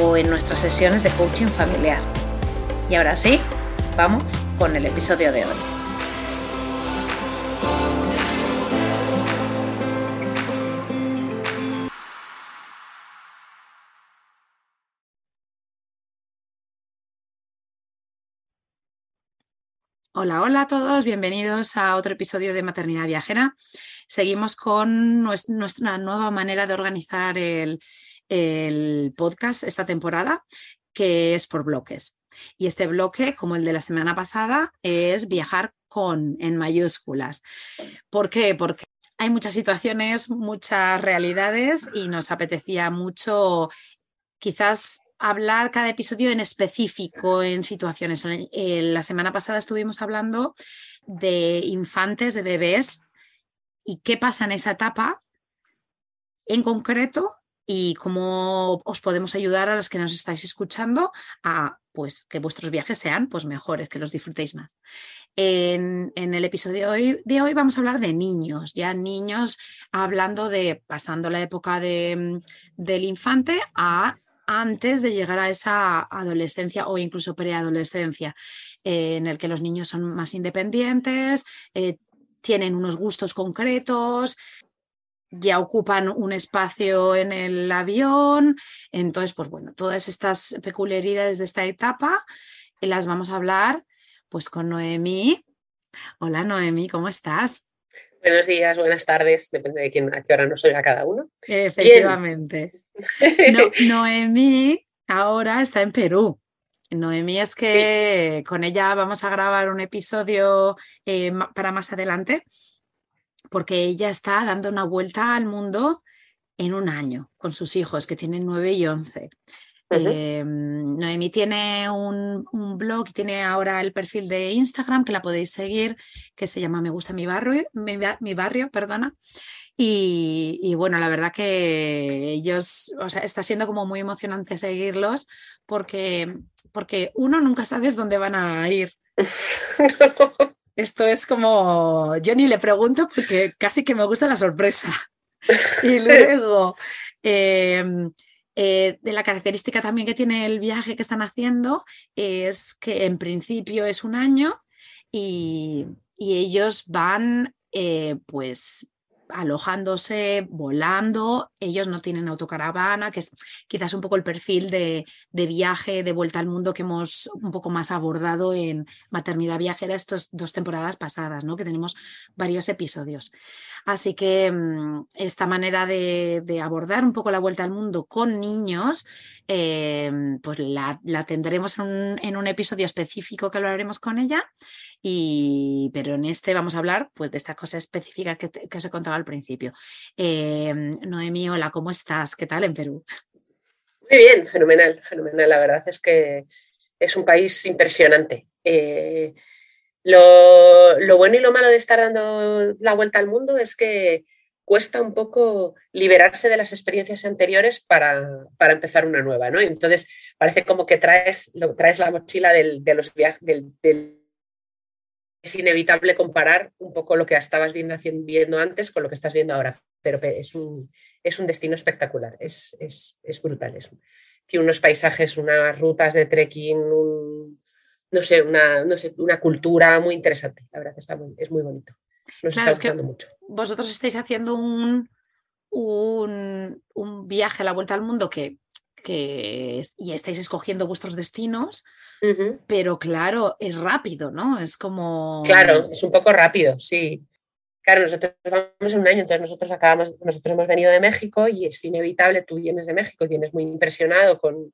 o en nuestras sesiones de coaching familiar. Y ahora sí, vamos con el episodio de hoy. Hola, hola a todos, bienvenidos a otro episodio de Maternidad Viajera. Seguimos con nuestra nueva manera de organizar el, el podcast esta temporada, que es por bloques. Y este bloque, como el de la semana pasada, es viajar con en mayúsculas. ¿Por qué? Porque hay muchas situaciones, muchas realidades y nos apetecía mucho quizás hablar cada episodio en específico en situaciones. La semana pasada estuvimos hablando de infantes, de bebés y qué pasa en esa etapa en concreto y cómo os podemos ayudar a los que nos estáis escuchando a pues que vuestros viajes sean pues mejores, que los disfrutéis más. En, el episodio de hoy, de hoy, vamos a hablar de niños, ya niños hablando de pasando la época de, del infante a antes de llegar a esa adolescencia o incluso preadolescencia, eh, en el que los niños son más independientes, eh, tienen unos gustos concretos, ya ocupan un espacio en el avión. Entonces, pues bueno, todas estas peculiaridades de esta etapa eh, las vamos a hablar pues con Noemí. Hola Noemí, ¿cómo estás? Buenos días, buenas tardes, depende de quién, a qué hora nos oiga cada uno. Efectivamente. Noemí ahora está en Perú. Noemí es que con ella vamos a grabar un episodio eh, para más adelante porque ella está dando una vuelta al mundo en un año con sus hijos que tienen 9 y 11. Em, Noemí tiene un, blog y tiene ahora el perfil de Instagram que la podéis seguir, que se llama Me gusta mi barrio, mi, barrio, perdona. Y, bueno, la verdad que ellos, o sea, está siendo como muy emocionante seguirlos porque, porque uno nunca sabes dónde van a ir. Esto es como, yo ni le pregunto porque casi que me gusta la sorpresa. y luego, em, eh, de la característica también que tiene el viaje que están haciendo es que en principio es un año y, ellos van eh, pues alojándose, volando. Ellos no tienen autocaravana, que es quizás un poco el perfil de, viaje, de vuelta al mundo que hemos un poco más abordado en Maternidad Viajera estas dos temporadas pasadas, ¿no? que tenemos varios episodios. Así que mm, esta manera de, abordar un poco la vuelta al mundo con niños, em, pues la, tendremos en un, episodio específico que hablaremos con ella, y, pero en este vamos a hablar pues, de esta cosa específica que, que os he contado al principio. Em, Noemí, hola, ¿cómo estás? ¿Qué tal en Perú? Muy bien, fenomenal, fenomenal. La verdad es que es un país impresionante. Eh, lo, bueno y lo malo de estar dando la vuelta al mundo es que cuesta un poco liberarse de las experiencias anteriores para, empezar una nueva, ¿no? Entonces parece como que traes, lo, traes la mochila del, de los viajes, del, es inevitable comparar un poco lo que estabas viendo, viendo, antes con lo que estás viendo ahora, pero es un, es un destino espectacular, es, es, es brutal. Tiene unos paisajes, unas rutas de trekking, no sé, una, no sé, una cultura muy interesante. La verdad está muy, es muy bonito. Nos está gustando mucho. Vosotros estáis haciendo un, un, viaje a la vuelta al mundo que que y estáis escogiendo vuestros destinos, pero claro, es rápido, ¿no? Es como... Claro, es un poco rápido, sí. Claro, nosotros vamos en un año, entonces nosotros acabamos, nosotros hemos venido de México y es inevitable, tú vienes de México y vienes muy impresionado con,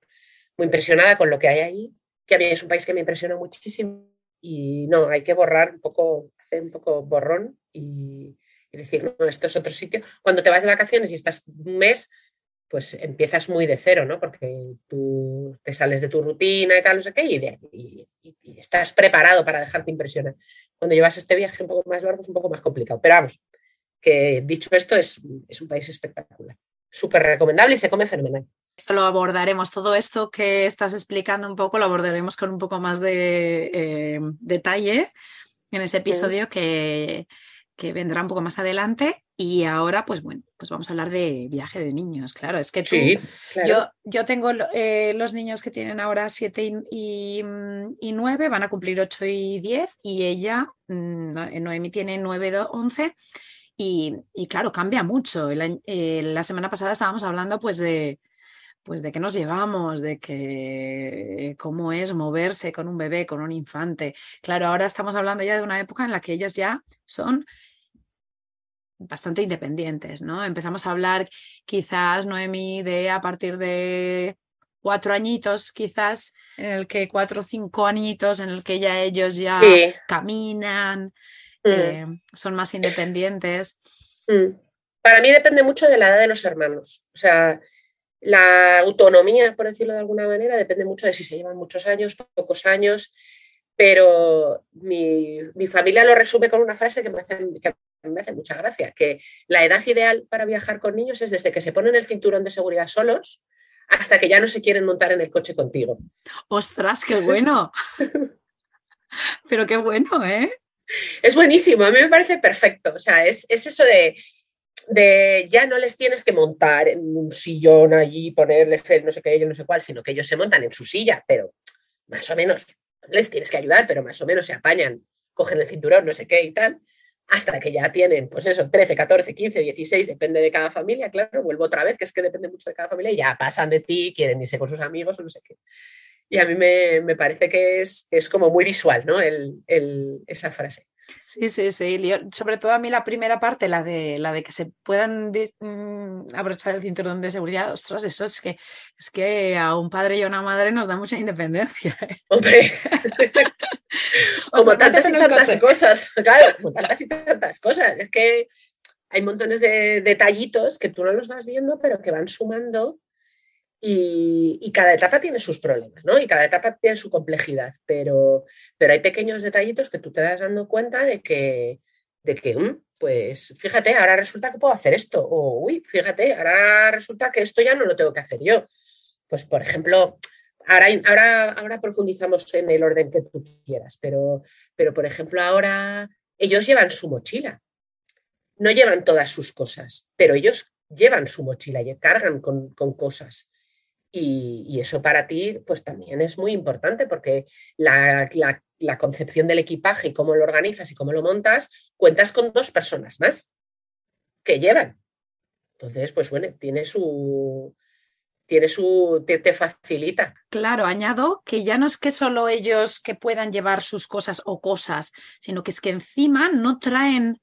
muy impresionada con lo que hay ahí, que a mí es un país que me impresiona muchísimo y no, hay que borrar un poco, hacer un poco borrón y, y decir, no, esto es otro sitio. Cuando te vas de vacaciones y estás un mes, pues empiezas muy de cero, ¿no? Porque tú te sales de tu rutina y tal, no sé qué, y, estás preparado para dejarte impresionar. Cuando llevas este viaje un poco más largo es un poco más complicado. Pero vamos, que dicho esto, es, un país espectacular. Súper recomendable y se come fenomenal. Eso lo abordaremos. Todo esto que estás explicando un poco lo abordaremos con un poco más de eh, detalle en ese episodio que, que vendrá un poco más adelante. Y ahora, pues bueno, pues vamos a hablar de viaje de niños. Claro, es que tú, yo, yo tengo eh, los niños que tienen ahora 7 y, 9, van a cumplir 8 y 10, y ella, mm, eh, Noemi, tiene 9, 11. Y, y claro, cambia mucho. Eh, la semana pasada estábamos hablando pues de, pues de qué nos llevamos, de que cómo es moverse con un bebé, con un infante. Claro, ahora estamos hablando ya de una época en la que ellos ya son bastante independientes, ¿no? Empezamos a hablar quizás, Noemi, de a partir de cuatro añitos, quizás, en el que cuatro o cinco añitos, en el que ya ellos ya caminan, mm. eh, son más independientes. Mm. Para mí depende mucho de la edad de los hermanos. O sea, la autonomía, por decirlo de alguna manera, depende mucho de si se llevan muchos años, pocos años, pero mi, familia lo resume con una frase que me hace, me hace mucha gracia, que la edad ideal para viajar con niños es desde que se ponen el cinturón de seguridad solos hasta que ya no se quieren montar en el coche contigo. ¡Ostras, qué bueno! Pero qué bueno, ¿eh? Es buenísimo, a mí me parece perfecto. O sea, es, eso de, de, ya no les tienes que montar en un sillón allí, ponerles el no sé qué, yo no sé cuál, sino que ellos se montan en su silla, pero más o menos les tienes que ayudar, pero más o menos se apañan, cogen el cinturón, no sé qué y tal hasta que ya tienen, pues eso, 13, 14, 15, 16, depende de cada familia, claro, vuelvo otra vez, que es que depende mucho de cada familia, y ya pasan de ti, quieren irse con sus amigos o no sé qué. Y a mí me, parece que es, es, como muy visual, ¿no? El, esa frase. Sí, sí, sí. sobre todo a mí la primera parte, la de, la de que se puedan mm, abrochar el cinturón de seguridad, ostras, eso es que, es que a un padre y a una madre nos da mucha independencia. ¿eh? Hombre, como tantas y tantas cosas, claro, como tantas y tantas cosas. Es que hay montones de detallitos que tú no los vas viendo, pero que van sumando y, cada etapa tiene sus problemas, ¿no? Y cada etapa tiene su complejidad, pero, pero hay pequeños detallitos que tú te das dando cuenta de que, de que mm, pues fíjate, ahora resulta que puedo hacer esto, o uy, fíjate, ahora resulta que esto ya no lo tengo que hacer yo. Pues, por ejemplo, ahora, ahora, ahora profundizamos en el orden que tú quieras, pero, pero, por ejemplo, ahora ellos llevan su mochila, no llevan todas sus cosas, pero ellos llevan su mochila y cargan con, con cosas. Y, eso para ti, pues también es muy importante porque la, concepción del equipaje y cómo lo organizas y cómo lo montas, cuentas con dos personas más que llevan. Entonces, pues bueno, tiene su, tiene su, te, facilita. Claro, añado que ya no es que solo ellos que puedan llevar sus cosas o cosas, sino que es que encima no traen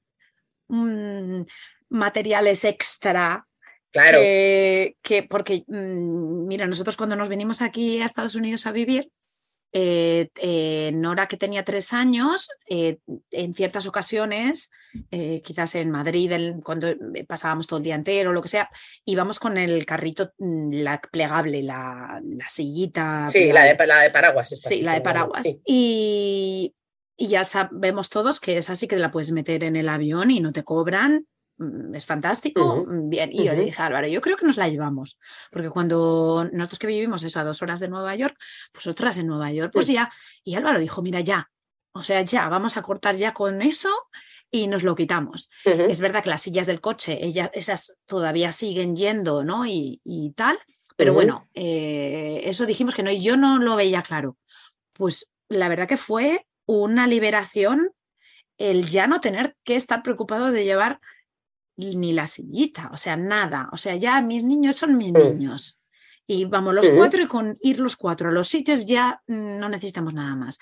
mm, materiales extra Claro. Que, porque, mm, mira, nosotros cuando nos venimos aquí a Estados Unidos a vivir, eh, eh, Nora, que tenía tres años, eh, en ciertas ocasiones, quizás en Madrid, cuando pasábamos todo el día entero, lo que sea, íbamos con el carrito mm, la plegable, la, sillita. Sí, la de, la de, paraguas. sí, la de paraguas. Y, y ya sabemos todos que es así que la puedes meter en el avión y no te cobran es fantástico, mm, bien. Y yo le dije a Álvaro, yo creo que nos la llevamos, porque cuando nosotros que vivimos eso a dos horas de Nueva York, pues otras en Nueva York, pues ya, y Álvaro dijo, mira, ya, o sea, ya, vamos a cortar ya con eso y nos lo quitamos. Es verdad que las sillas del coche, ellas, esas todavía siguen yendo, ¿no? Y, tal, pero bueno, eh, eso dijimos que no, y yo no lo veía claro. Pues la verdad que fue una liberación el ya no tener que estar preocupados de llevar ni la sillita, o sea, nada. O sea, ya mis niños son mis niños. Y vamos los cuatro y con ir los cuatro a los sitios ya mm, no necesitamos nada más.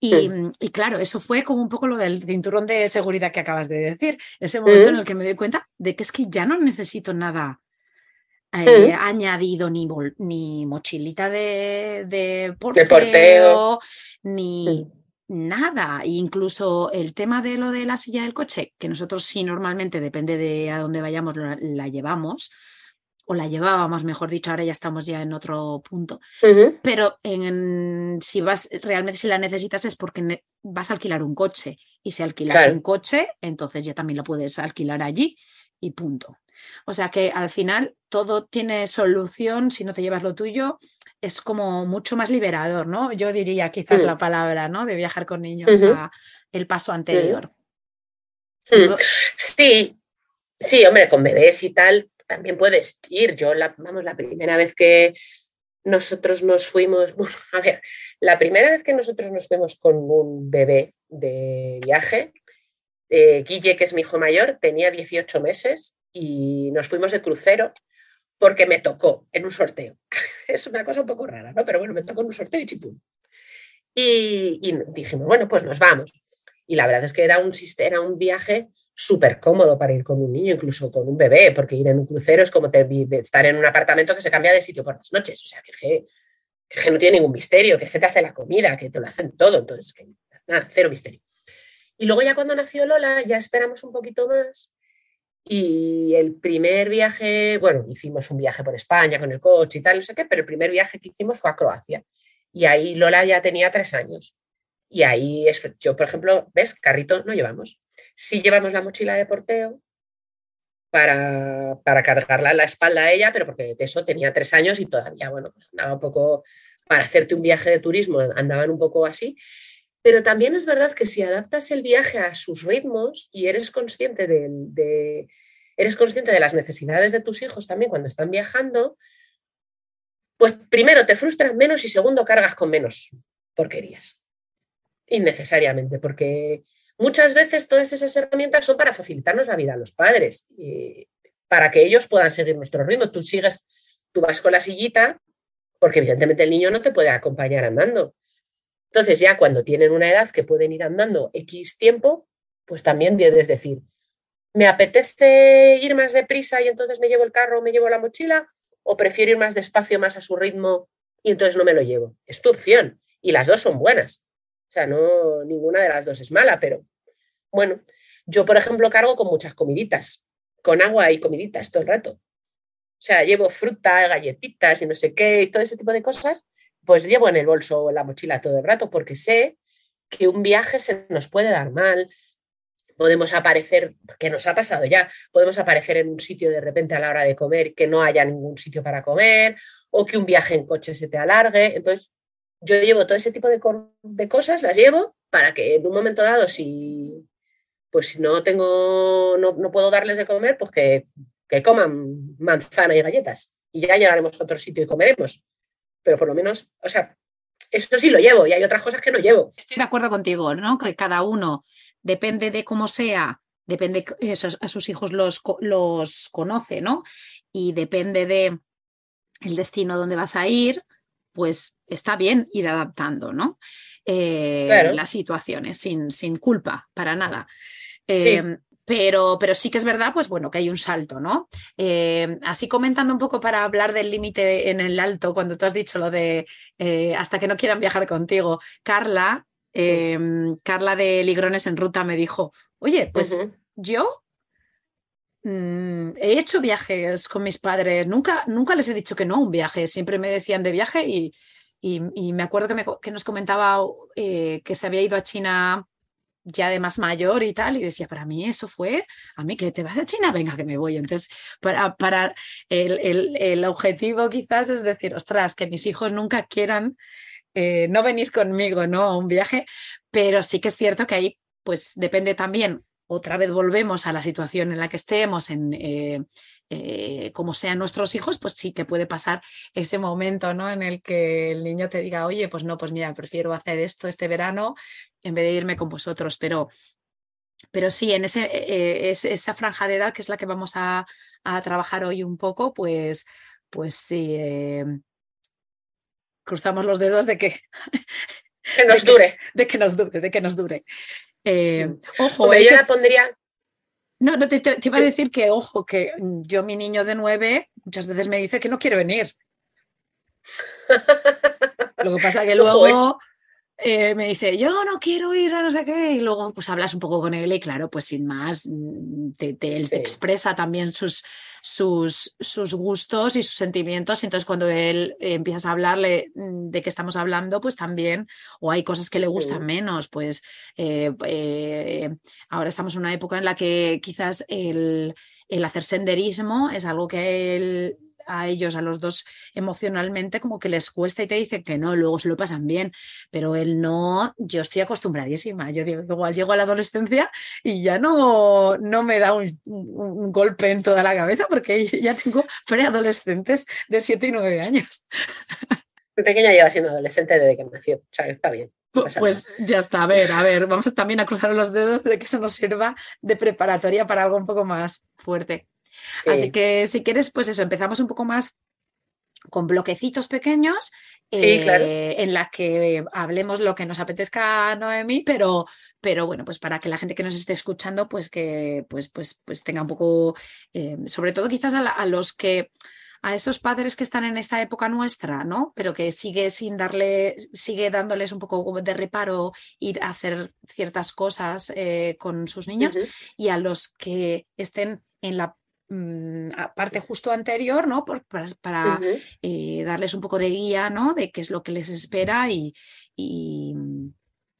Mm, y, claro, eso fue como un poco lo del cinturón de seguridad que acabas de decir. Ese momento en el que me doy cuenta de que es que ya no necesito nada eh, añadido, ni, ni mochilita de, de, porteo, ni nada. incluso el tema de lo de la silla del coche, que nosotros sí normalmente, depende de a dónde vayamos, la llevamos o la llevábamos, mejor dicho, ahora ya estamos ya en otro punto. Pero en, si vas, realmente si la necesitas es porque vas a alquilar un coche. Y si alquilas un coche, entonces ya también lo puedes alquilar allí y punto. O sea que al final todo tiene solución si no te llevas lo tuyo. Es como mucho más liberador, ¿no? Yo diría quizás la palabra, ¿no? De viajar con niños a el paso anterior. Sí, sí, hombre, con bebés y tal, también puedes ir. Yo, la, vamos, la primera vez que nosotros nos fuimos, a ver, la primera vez que nosotros nos fuimos con un bebé de viaje, eh, Guille, que es mi hijo mayor, tenía 18 meses y nos fuimos de crucero porque me tocó en un sorteo. es una cosa un poco rara, ¿no? Pero bueno, me tocó en un sorteo y chipum. Y, dijimos, bueno, pues nos vamos. Y la verdad es que era un, era un viaje súper cómodo para ir con un niño, incluso con un bebé, porque ir en un crucero es como estar en un apartamento que se cambia de sitio por las noches. O sea, que, que, no tiene ningún misterio, que, te hace la comida, que te lo hacen todo. Entonces, nada, cero misterio. Y luego ya cuando nació Lola, ya esperamos un poquito más. Y el primer viaje, bueno, hicimos un viaje por España con el coche y tal, no sé qué, pero el primer viaje que hicimos fue a Croacia. Y ahí Lola ya tenía tres años. Y ahí, es, yo, por ejemplo, ¿ves? Carrito no llevamos. Sí llevamos la mochila de porteo para, para cargarla en la espalda a ella, pero porque de eso tenía tres años y todavía, bueno, pues andaba un poco, para hacerte un viaje de turismo, andaban un poco así. Pero también es verdad que si adaptas el viaje a sus ritmos y eres consciente de, eres consciente de las necesidades de tus hijos también cuando están viajando, pues primero te frustras menos y segundo cargas con menos porquerías innecesariamente, porque muchas veces todas esas herramientas son para facilitarnos la vida a los padres, y para que ellos puedan seguir nuestro ritmo. Tú sigues, tú vas con la sillita, porque evidentemente el niño no te puede acompañar andando. Entonces ya cuando tienen una edad que pueden ir andando X tiempo, pues también debes decir, ¿me apetece ir más deprisa y entonces me llevo el carro o me llevo la mochila? ¿O prefiero ir más despacio, más a su ritmo y entonces no me lo llevo? Es tu opción y las dos son buenas. O sea, no, ninguna de las dos es mala, pero bueno, yo, por ejemplo, cargo con muchas comiditas, con agua y comiditas todo el rato. O sea, llevo fruta, galletitas y no sé qué, y todo ese tipo de cosas, pues llevo en el bolso o en la mochila todo el rato, porque sé que un viaje se nos puede dar mal, podemos aparecer, que nos ha pasado ya, podemos aparecer en un sitio de repente a la hora de comer que no haya ningún sitio para comer, o que un viaje en coche se te alargue. Entonces, yo llevo todo ese tipo de, cosas, las llevo para que en un momento dado, si pues si no tengo, no, puedo darles de comer, pues que, coman manzana y galletas. Y ya llegaremos a otro sitio y comeremos. Pero por lo menos, o sea, esto sí lo llevo y hay otras cosas que no llevo. Estoy de acuerdo contigo, ¿no? Que cada uno, depende de cómo sea, depende, a sus hijos los, los conoce, ¿no? Y depende de el destino donde vas a ir, pues está bien ir adaptando, ¿no? Eh, las situaciones sin, sin, culpa, para nada. Em, pero, pero, sí que es verdad, pues bueno, que hay un salto, ¿no? Em, así comentando un poco para hablar del límite en el alto, cuando tú has dicho lo de eh, hasta que no quieran viajar contigo, Carla, em, Carla de Ligrones en Ruta me dijo, oye, pues yo Mm, he hecho viajes con mis padres, nunca, nunca les he dicho que no un viaje, siempre me decían de viaje y, me acuerdo que, nos comentaba eh, que se había ido a China ya de más mayor y tal, y decía, para mí eso fue, a mí que te vas a China, venga que me voy. Entonces, para, para el, objetivo quizás es decir, ostras, que mis hijos nunca quieran eh, no venir conmigo, ¿no? A un viaje, pero sí que es cierto que ahí, pues depende también otra vez volvemos a la situación en la que estemos, en eh, eh, como sean nuestros hijos, pues sí que puede pasar ese momento ¿no? en el que el niño te diga, oye, pues no, pues mira, prefiero hacer esto este verano en vez de irme con vosotros. Pero, pero sí, en ese, eh, esa franja de edad que es la que vamos a, trabajar hoy un poco, pues pues sí, eh, cruzamos los dedos de que... Que nos dure. de que nos dure, de que nos dure. Eh, ojo, eh, yo la pondría, no, no te, te- te iba a decir que, ojo, que yo, mi niño de nueve, muchas veces me dice que no quiere venir. Lo que pasa que Ojo, luego eh, me dice, yo no quiero ir a no sé qué, y luego pues hablas un poco con él y claro, pues sin más, mm, te, te- él te expresa también sus, sus, sus gustos y sus sentimientos, y entonces cuando él eh, empiezas a hablarle mm, de qué estamos hablando, pues también, o hay cosas que le gustan menos, pues eh, ahora estamos en una época en la que quizás el, el hacer senderismo es algo que él- a ellos, a los dos, emocionalmente como que les cuesta y te dicen que no, luego se lo pasan bien, pero él no, yo estoy acostumbradísima, yo digo, igual llego a la adolescencia y ya no, no me da un, golpe en toda la cabeza porque ya tengo preadolescentes de 7 y 9 años. mi pequeña lleva siendo adolescente desde que nació, o sea, está bien. no Pues ya está, a ver, a ver, vamos también a cruzar los dedos de que eso nos sirva de preparatoria para algo un poco más fuerte. Así Sí. que si quieres, pues eso, empezamos un poco más con bloquecitos pequeños Sí, claro. eh, en la que hablemos lo que nos apetezca a Noemí, pero, pero bueno, pues para que la gente que nos esté escuchando, pues que pues, pues, pues tenga un poco, eh, sobre todo quizás a, la- a los que a esos padres que están en esta época nuestra, ¿no? Pero que sigue sin darle, sigue dándoles un poco de reparo ir a hacer ciertas cosas eh, con sus niños y a los que estén en la parte justo anterior, ¿no? Por- para eh, darles un poco de guía, ¿no? De qué es lo que les espera y, y, mm,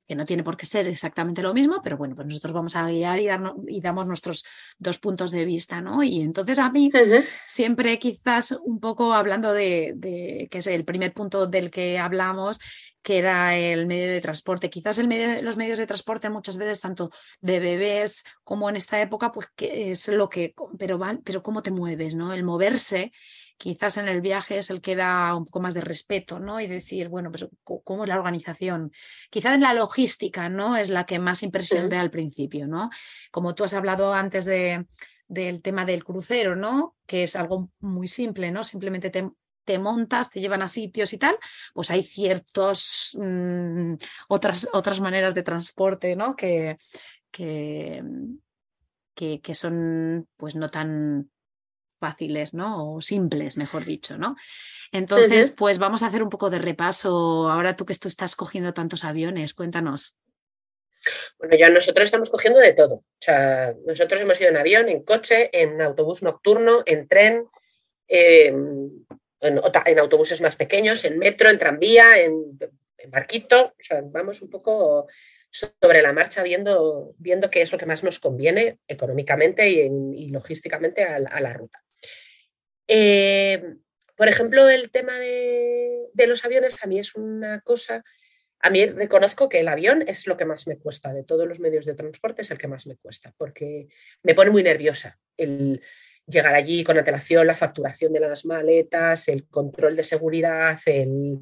que no tiene por qué ser exactamente lo mismo, pero bueno, pues nosotros vamos a guiar y, darnos- y damos nuestros dos puntos de vista, ¿no? Y entonces a mí siempre quizás un poco hablando de, de- que es el primer punto del que hablamos, que era el medio de transporte. Quizás el medio, los medios de transporte muchas veces, tanto de bebés como en esta época, pues que es lo que, pero van, pero cómo te mueves, ¿no? El moverse, quizás en el viaje es el que da un poco más de respeto, ¿no? Y decir, bueno, pues cómo es la organización. Quizás en la logística, ¿no? Es la que más impresión da al principio, ¿no? Como tú has hablado antes de, del tema del crucero, ¿no? Que es algo muy simple, ¿no? Simplemente te, te montas, te llevan a sitios y tal, pues hay ciertos mm, otras, otras maneras de transporte, ¿no? Que, que, que, que son pues no tan fáciles, ¿no? O simples, mejor dicho, ¿no? Entonces, pues vamos a hacer un poco de repaso. Ahora tú que tú estás cogiendo tantos aviones, cuéntanos. Bueno, ya nosotros estamos cogiendo de todo. O sea, nosotros hemos ido en avión, en coche, en autobús nocturno, en tren, eh, en, autobuses más pequeños, en metro, en tranvía, en, en barquito. O sea, vamos un poco sobre la marcha viendo, viendo qué es lo que más nos conviene económicamente y, en- y logísticamente a, la- a la ruta. Eh, por ejemplo, el tema de, los aviones a mí es una cosa a mí reconozco que el avión es lo que más me cuesta, de todos los medios de transporte es el que más me cuesta, porque me pone muy nerviosa el llegar allí con antelación, la facturación de las maletas, el control de seguridad, el,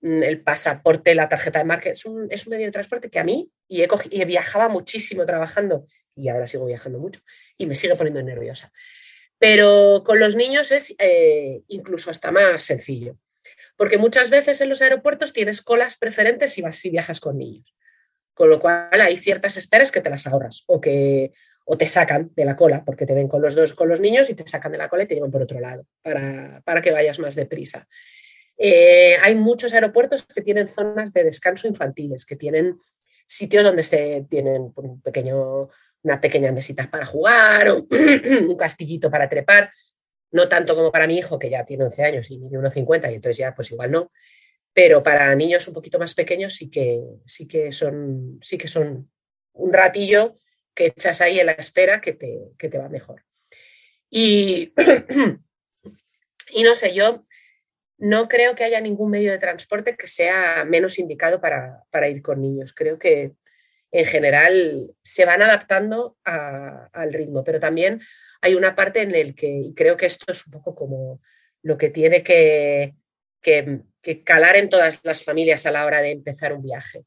mm, pasaporte, la tarjeta de marca. Es un, medio de transporte que a mí, y, he cogi- y viajaba muchísimo trabajando, y ahora sigo viajando mucho, y me sigue poniendo nerviosa. Pero con los niños es eh, incluso hasta más sencillo porque muchas veces en los aeropuertos tienes colas preferentes si vas si viajas con niños. Con lo cual hay ciertas esperas que te las ahorras o que o te sacan de la cola porque te ven con los dos con los niños y te sacan de la cola y te llevan por otro lado para, para que vayas más deprisa. Eh, hay muchos aeropuertos que tienen zonas de descanso infantiles, que tienen sitios donde se tienen un pequeño, una pequeña mesita para jugar, o un castillito para trepar no tanto como para mi hijo, que ya tiene 11 años y mide 1,50 y entonces ya pues igual no, pero para niños un poquito más pequeños sí que, sí que, son, sí que son un ratillo que echas ahí en la espera que te, que te va mejor. Y, y no sé, yo no creo que haya ningún medio de transporte que sea menos indicado para, para ir con niños. Creo que en general se van adaptando al ritmo, pero también hay una parte en el que, y creo que esto es un poco como lo que tiene que, que, que, calar en todas las familias a la hora de empezar un viaje.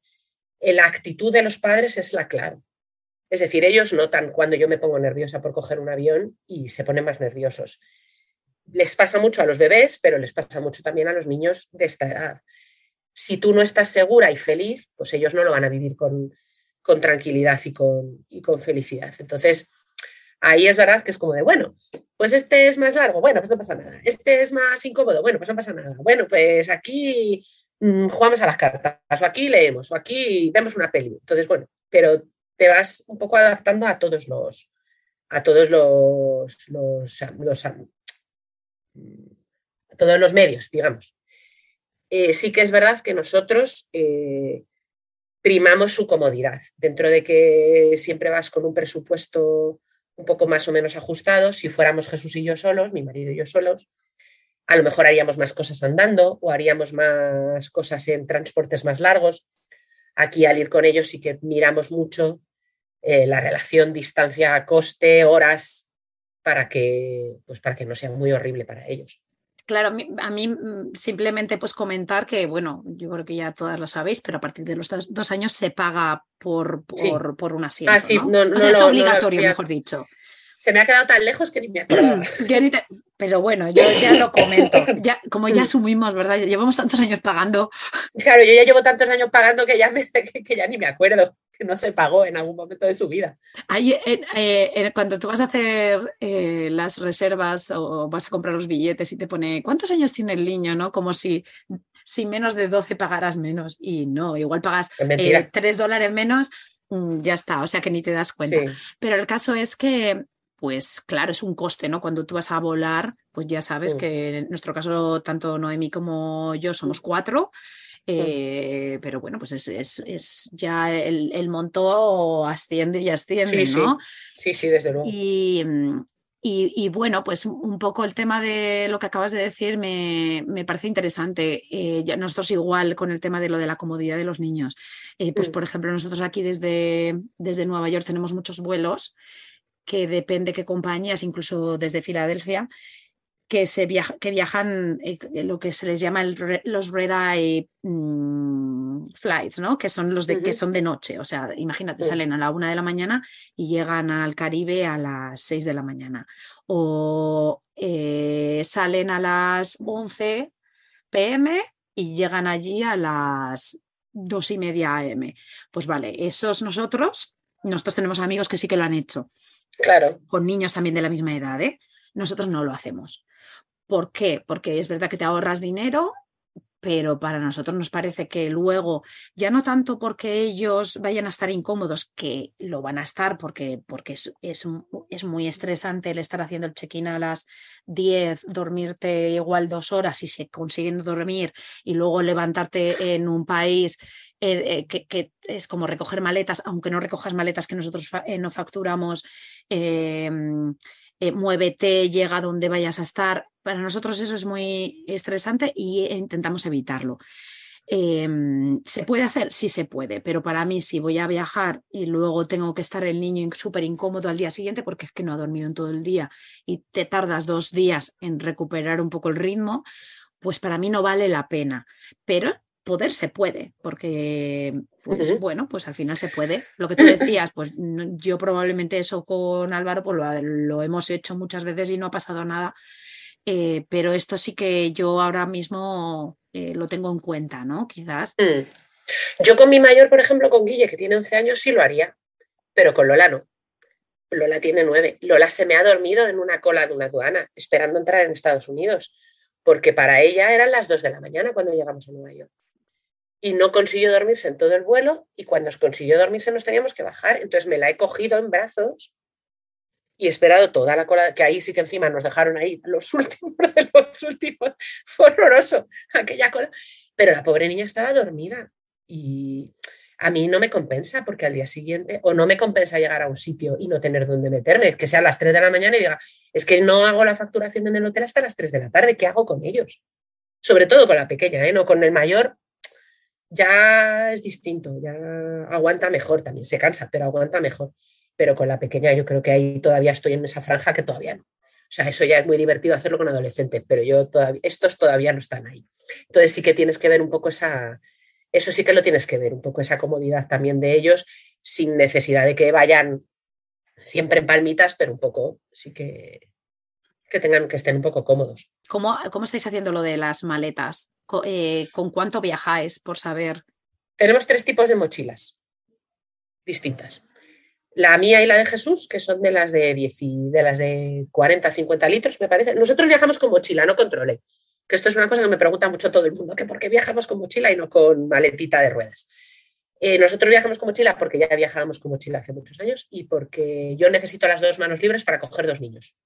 La actitud de los padres es la clave. Es decir, ellos notan cuando yo me pongo nerviosa por coger un avión y se ponen más nerviosos. les pasa mucho a los bebés, pero les pasa mucho también a los niños de esta edad. Si tú no estás segura y feliz, pues ellos no lo van a vivir con, tranquilidad y con, y con felicidad. Entonces, ahí es verdad que es como de, bueno, pues este es más largo, bueno, pues no pasa nada. Este es más incómodo, bueno, pues no pasa nada. Bueno, pues aquí mm, jugamos a las cartas, o aquí leemos, o aquí vemos una peli. Entonces, bueno, pero te vas un poco adaptando a todos los, a todos los, los, todos los medios, digamos. Eh, sí que es verdad que nosotros eh, primamos su comodidad, dentro de que siempre vas con un presupuesto un poco más o menos ajustado. Si fuéramos Jesús y yo solos, mi marido y yo solos, a lo mejor haríamos más cosas andando o haríamos más cosas en transportes más largos. Aquí al ir con ellos sí que miramos mucho eh, la relación distancia-coste, horas, para que, pues para que no sea muy horrible para ellos. Claro, a mí, mm, simplemente pues comentar que, bueno, yo creo que ya todas lo sabéis, pero a partir de los dos, años se paga por, por, por un asiento. Ah, sí, ¿no? o sea, es obligatorio, mejor dicho se me ha quedado tan lejos que ni me acuerdo. Pero bueno, yo ya lo comento. Ya, como ya asumimos, ¿verdad? Llevamos tantos años pagando. Claro, yo ya llevo tantos años pagando que ya, me, que, ya ni me acuerdo, que no se pagó en algún momento de su vida. Ahí, eh, cuando tú vas a hacer eh, las reservas o vas a comprar los billetes y te pone, ¿cuántos años tiene el niño? ¿no? Como si si menos de 12 pagarás menos. Y no, igual pagas eh, 3 dólares menos, mm, ya está, o sea que ni te das cuenta. Pero el caso es que pues claro, es un coste, ¿no? Cuando tú vas a volar, pues ya sabes mm. que en nuestro caso, tanto Noemi como yo somos mm. cuatro. Mm. Eh, pero bueno, pues es, ya el, monto asciende y asciende, ¿no? Sí. sí, desde luego. Y, bueno, pues un poco el tema de lo que acabas de decir me, parece interesante. Eh, nosotros igual con el tema de lo de la comodidad de los niños. Eh, pues por ejemplo, nosotros aquí desde, desde Nueva York tenemos muchos vuelos que depende qué compañías, incluso desde Filadelfia, que, se que viajan eh, lo que se les llama los red eye mm, flights, ¿no? que son los de, que son de noche. O sea, imagínate, salen a la una de la mañana y llegan al Caribe a las seis de la mañana. O eh, salen a las 11 pm y llegan allí a las dos y media am. Pues vale, esos nosotros, nosotros tenemos amigos que sí que lo han hecho. Claro. Con niños también de la misma edad, ¿eh? Nosotros no lo hacemos. ¿Por qué? Porque es verdad que te ahorras dinero, pero para nosotros nos parece que luego, ya no tanto porque ellos vayan a estar incómodos, que lo van a estar porque, porque es, es, es muy estresante el estar haciendo el check-in a las 10, dormirte igual dos horas y si consiguiendo dormir y luego levantarte en un país eh, eh, que, es como recoger maletas, aunque no recojas maletas que nosotros eh, no facturamos, muévete, llega donde vayas a estar. Para nosotros eso es muy estresante y intentamos evitarlo. ¿Se puede hacer? Sí se puede, pero para mí si voy a viajar y luego tengo que estar el niño súper incómodo al día siguiente porque es que no ha dormido en todo el día y te tardas dos días en recuperar un poco el ritmo, pues para mí no vale la pena. Pero poder se puede, porque, pues bueno, pues al final se puede. Lo que tú decías, pues yo probablemente eso con Álvaro pues lo, hemos hecho muchas veces y no ha pasado nada, eh, pero esto sí que yo ahora mismo eh, lo tengo en cuenta, ¿no? Quizás. Mm. Yo con mi mayor, por ejemplo, con Guille, que tiene 11 años, sí lo haría, pero con Lola no. Lola tiene 9. Lola se me ha dormido en una cola de una aduana, esperando entrar en Estados Unidos, porque para ella eran las 2 de la mañana cuando llegamos a Nueva York y no consiguió dormirse en todo el vuelo y cuando consiguió dormirse nos teníamos que bajar. Entonces me la he cogido en brazos y he esperado toda la cola, que ahí sí que encima nos dejaron ahí los últimos de los últimos. Fue horroroso aquella cola. Pero la pobre niña estaba dormida y a mí no me compensa porque al día siguiente, o no me compensa llegar a un sitio y no tener dónde meterme, que sea a las 3 de la mañana y diga, es que no hago la facturación en el hotel hasta las 3 de la tarde, ¿qué hago con ellos? Sobre todo con la pequeña, ¿eh? no con el mayor, ya es distinto, ya aguanta mejor también, se cansa, pero aguanta mejor. Pero con la pequeña yo creo que ahí todavía estoy en esa franja que todavía no. O sea, eso ya es muy divertido hacerlo con adolescentes, pero yo todavía, estos todavía no están ahí. Entonces sí que tienes que ver un poco esa, eso sí que lo tienes que ver, un poco esa comodidad también de ellos, sin necesidad de que vayan siempre en palmitas, pero un poco sí que, que tengan que estén un poco cómodos. ¿Cómo, cómo estáis haciendo lo de las maletas? Eh, ¿Con cuánto viajáis por saber? Tenemos tres tipos de mochilas distintas. La mía y la de Jesús, que son de las de, 10 de las de 40, 50 litros, me parece. Nosotros viajamos con mochila, no controle. Que esto es una cosa que me pregunta mucho todo el mundo, que por qué viajamos con mochila y no con maletita de ruedas. Eh, nosotros viajamos con mochila porque ya viajábamos con mochila hace muchos años y porque yo necesito las dos manos libres para coger dos niños.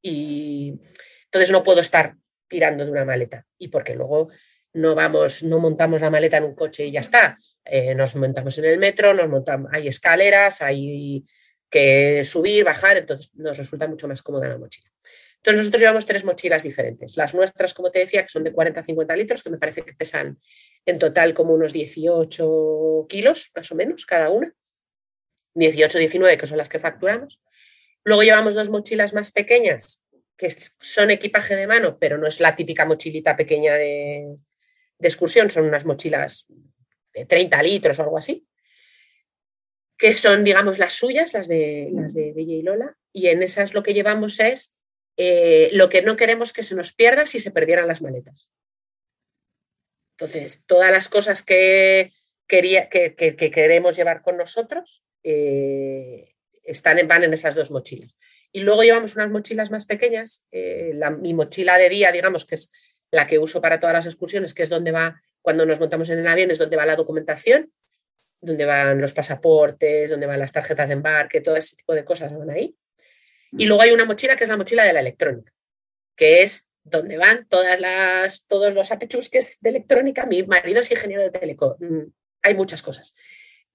Y entonces no puedo estar tirando de una maleta. Y porque luego no vamos, no montamos la maleta en un coche y ya está. Eh, nos montamos en el metro, nos montamos, hay escaleras, hay que subir, bajar, entonces nos resulta mucho más cómoda la mochila. Entonces nosotros llevamos tres mochilas diferentes. Las nuestras, como te decía, que son de 40-50 litros, que me parece que pesan en total como unos 18 kilos, más o menos, cada una. 18-19, que son las que facturamos. Luego llevamos dos mochilas más pequeñas, que son equipaje de mano, pero no es la típica mochilita pequeña de, excursión, son unas mochilas de 30 litros o algo así, que son, digamos, las suyas, las de, las de Bella y Lola, y en esas lo que llevamos es eh, lo que no queremos que se nos pierda si se perdieran las maletas. Entonces, todas las cosas que, quería, que, queremos llevar con nosotros eh, están en, van en esas dos mochilas. Y luego llevamos unas mochilas más pequeñas. Eh, mi mochila de día, digamos, que es la que uso para todas las excursiones, que es donde va, cuando nos montamos en el avión, es donde va la documentación, donde van los pasaportes, donde van las tarjetas de embarque, todo ese tipo de cosas van ahí. Y luego hay una mochila que es la mochila de la electrónica, que es donde van todas las, todos los apechusques de electrónica. Mi marido es ingeniero de teleco. Mm, hay muchas cosas.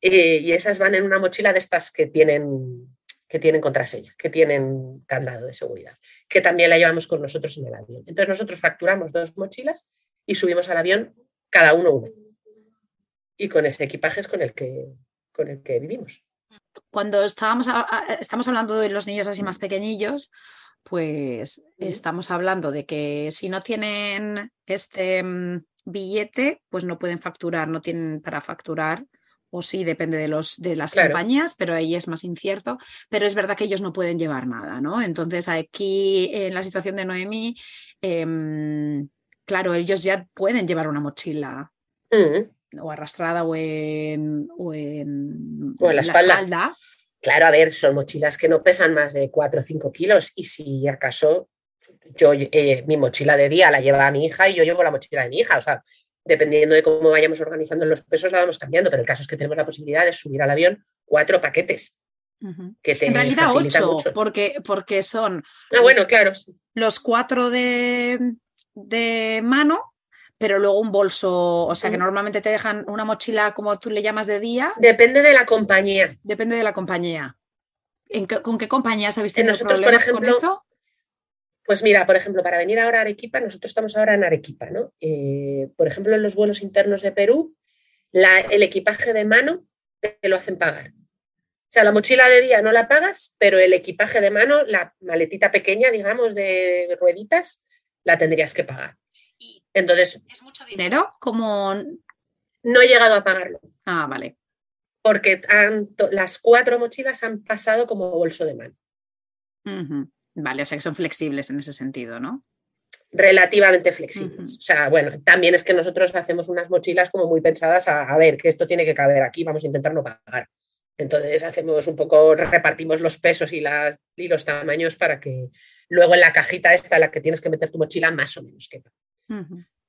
Eh, y esas van en una mochila de estas que tienen, que tienen contraseña, que tienen candado de seguridad, que también la llevamos con nosotros en el avión. Entonces nosotros facturamos dos mochilas y subimos al avión cada uno una. Y con ese equipaje es con el que, con el que vivimos cuando estábamos estamos hablando de los niños así más pequeñillos, pues estamos hablando de que si no tienen este mm, billete, pues no pueden facturar, no tienen para facturar. O sí, depende de, los, de las compañías, pero ahí es más incierto. Pero es verdad que ellos no pueden llevar nada, ¿no? Entonces, aquí en la situación de Noemí, em, claro, ellos ya pueden llevar una mochila o arrastrada o en, o en, la, espalda. Claro, a ver, son mochilas que no pesan más de 4 o 5 kilos y si acaso yo, eh, mi mochila de día la lleva a mi hija y yo llevo la mochila de mi hija, o sea, dependiendo de cómo vayamos organizando los pesos la vamos cambiando, pero el caso es que tenemos la posibilidad de subir al avión cuatro paquetes. que te en realidad ocho, porque, porque son ah, bueno, claro. los cuatro de, de mano pero luego un bolso, o sea que normalmente te dejan una mochila como tú le llamas de día. Depende de la compañía. Depende de la compañía. ¿Con qué compañías habéis tenido nosotros, por ejemplo, con eso? Pues mira, por ejemplo, para venir ahora a Arequipa, nosotros estamos ahora en Arequipa, ¿no? Eh, por ejemplo, en los vuelos internos de Perú, el equipaje de mano te lo hacen pagar. O sea, la mochila de día no la pagas, pero el equipaje de mano, la maletita pequeña, digamos, de rueditas, la tendrías que pagar. Entonces. ¿Es mucho dinero? Como. No he llegado a pagarlo. Ah, vale. Porque las cuatro mochilas han pasado como bolso de mano. Vale, o sea que son flexibles en ese sentido, ¿no? Relativamente flexibles. O sea, bueno, también es que nosotros hacemos unas mochilas como muy pensadas a, a ver que esto tiene que caber aquí, vamos a intentar no pagar. Entonces hacemos un poco, repartimos los pesos y, las, y los tamaños para que luego en la cajita esta, la que tienes que meter tu mochila, más o menos quepa.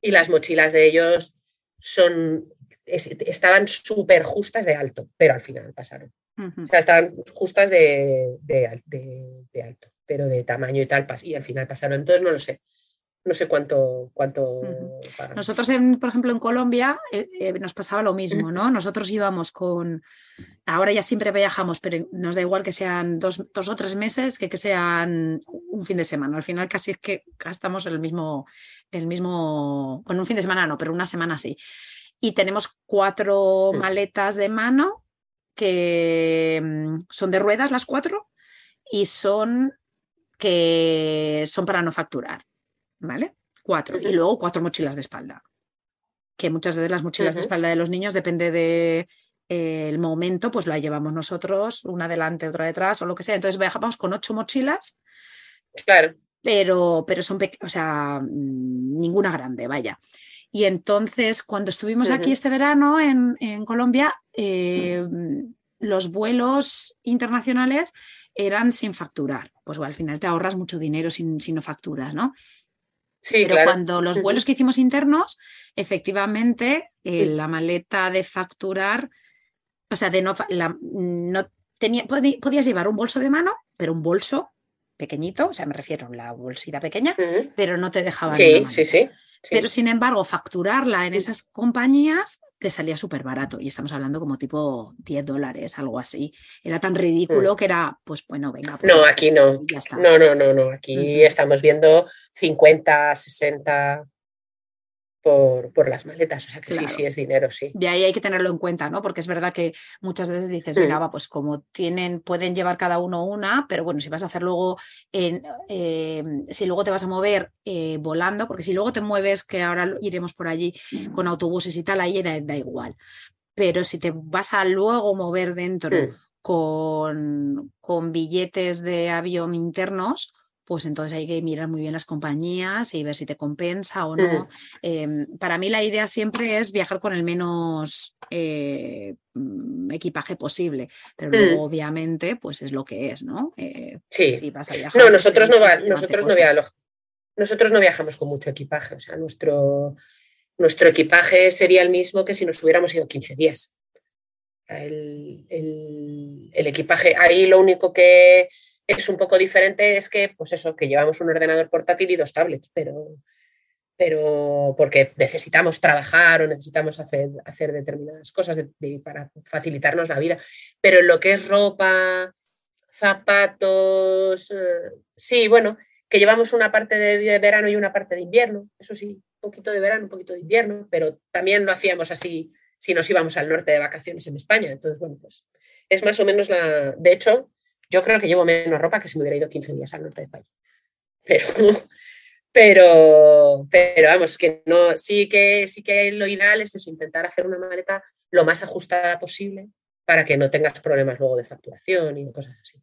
Y las mochilas de ellos son, estaban súper justas de alto, pero al final pasaron. O sea, estaban justas de, de, alto, pero de tamaño y tal, y al final pasaron. Entonces no lo sé no sé cuánto, cuánto Nosotros, por ejemplo, en Colombia eh, eh, nos pasaba lo mismo, ¿no? Nosotros íbamos con, ahora ya siempre viajamos, pero nos da igual que sean dos, o tres meses que que sean un fin de semana. Al final casi es que gastamos el mismo, el mismo, bueno, un fin de semana no, pero una semana sí. Y tenemos cuatro maletas de mano que mm, son de ruedas las cuatro y son que son para no facturar. ¿vale? Cuatro. Y luego cuatro mochilas de espalda. Que muchas veces las mochilas de espalda de los niños depende de eh, el momento, pues la llevamos nosotros, una delante, otra detrás o lo que sea. Entonces viajamos con ocho mochilas. Claro. pero, pero son, o sea, mm, ninguna grande, vaya. Y entonces, cuando estuvimos aquí este verano en, Colombia, eh, los vuelos internacionales eran sin facturar. Pues al final te ahorras mucho dinero si, no facturas, ¿no? Sí, Pero cuando los vuelos que hicimos internos, efectivamente, eh, la maleta de facturar, o sea, de no, no tenía, podías llevar un bolso de mano, pero un bolso pequeñito, o sea, me refiero a la bolsita pequeña, pero no te dejaban. Sí, sí, sí, Pero sin embargo, facturarla en esas compañías te salía súper barato y estamos hablando como tipo 10 dólares, algo así. Era tan ridículo mm. que era, pues bueno, venga. Pues no, aquí no. No, no, no, no. Aquí estamos viendo 50, 60 por, las maletas. O sea que sí, sí es dinero, sí. De ahí hay que tenerlo en cuenta, ¿no? Porque es verdad que muchas veces dices, venga, va, pues como tienen, pueden llevar cada uno una, pero bueno, si vas a hacer luego, en, eh, si luego te vas a mover eh, volando, porque si luego te mueves, que ahora iremos por allí con autobuses y tal, ahí da, da igual. Pero si te vas a luego mover dentro con, con billetes de avión internos, pues entonces hay que mirar muy bien las compañías y ver si te compensa o no. Em, para mí la idea siempre es viajar con el menos eh, mm, equipaje posible, pero luego mm. obviamente pues es lo que es, ¿no? Eh, sí. vas a viajar, no, nosotros no, nosotros, no nosotros no viajamos con mucho equipaje, o sea, nuestro, nuestro equipaje sería el mismo que si nos hubiéramos ido 15 días. el equipaje, ahí lo único que es un poco diferente, es que, pues eso, que llevamos un ordenador portátil y dos tablets, pero, pero porque necesitamos trabajar o necesitamos hacer, hacer determinadas cosas para facilitarnos la vida. Pero en lo que es ropa, zapatos, eh, sí, bueno, que llevamos una parte de verano y una parte de invierno, eso sí, un poquito de verano, un poquito de invierno, pero también lo hacíamos así si nos íbamos al norte de vacaciones en España. Entonces, bueno, pues es más o menos la... De hecho, yo creo que llevo menos ropa que si me hubiera ido 15 días al norte de España. Pero, pero, vamos, que no, sí que, sí que lo ideal es eso, intentar hacer una maleta lo más ajustada posible para que no tengas problemas luego de facturación y de cosas así.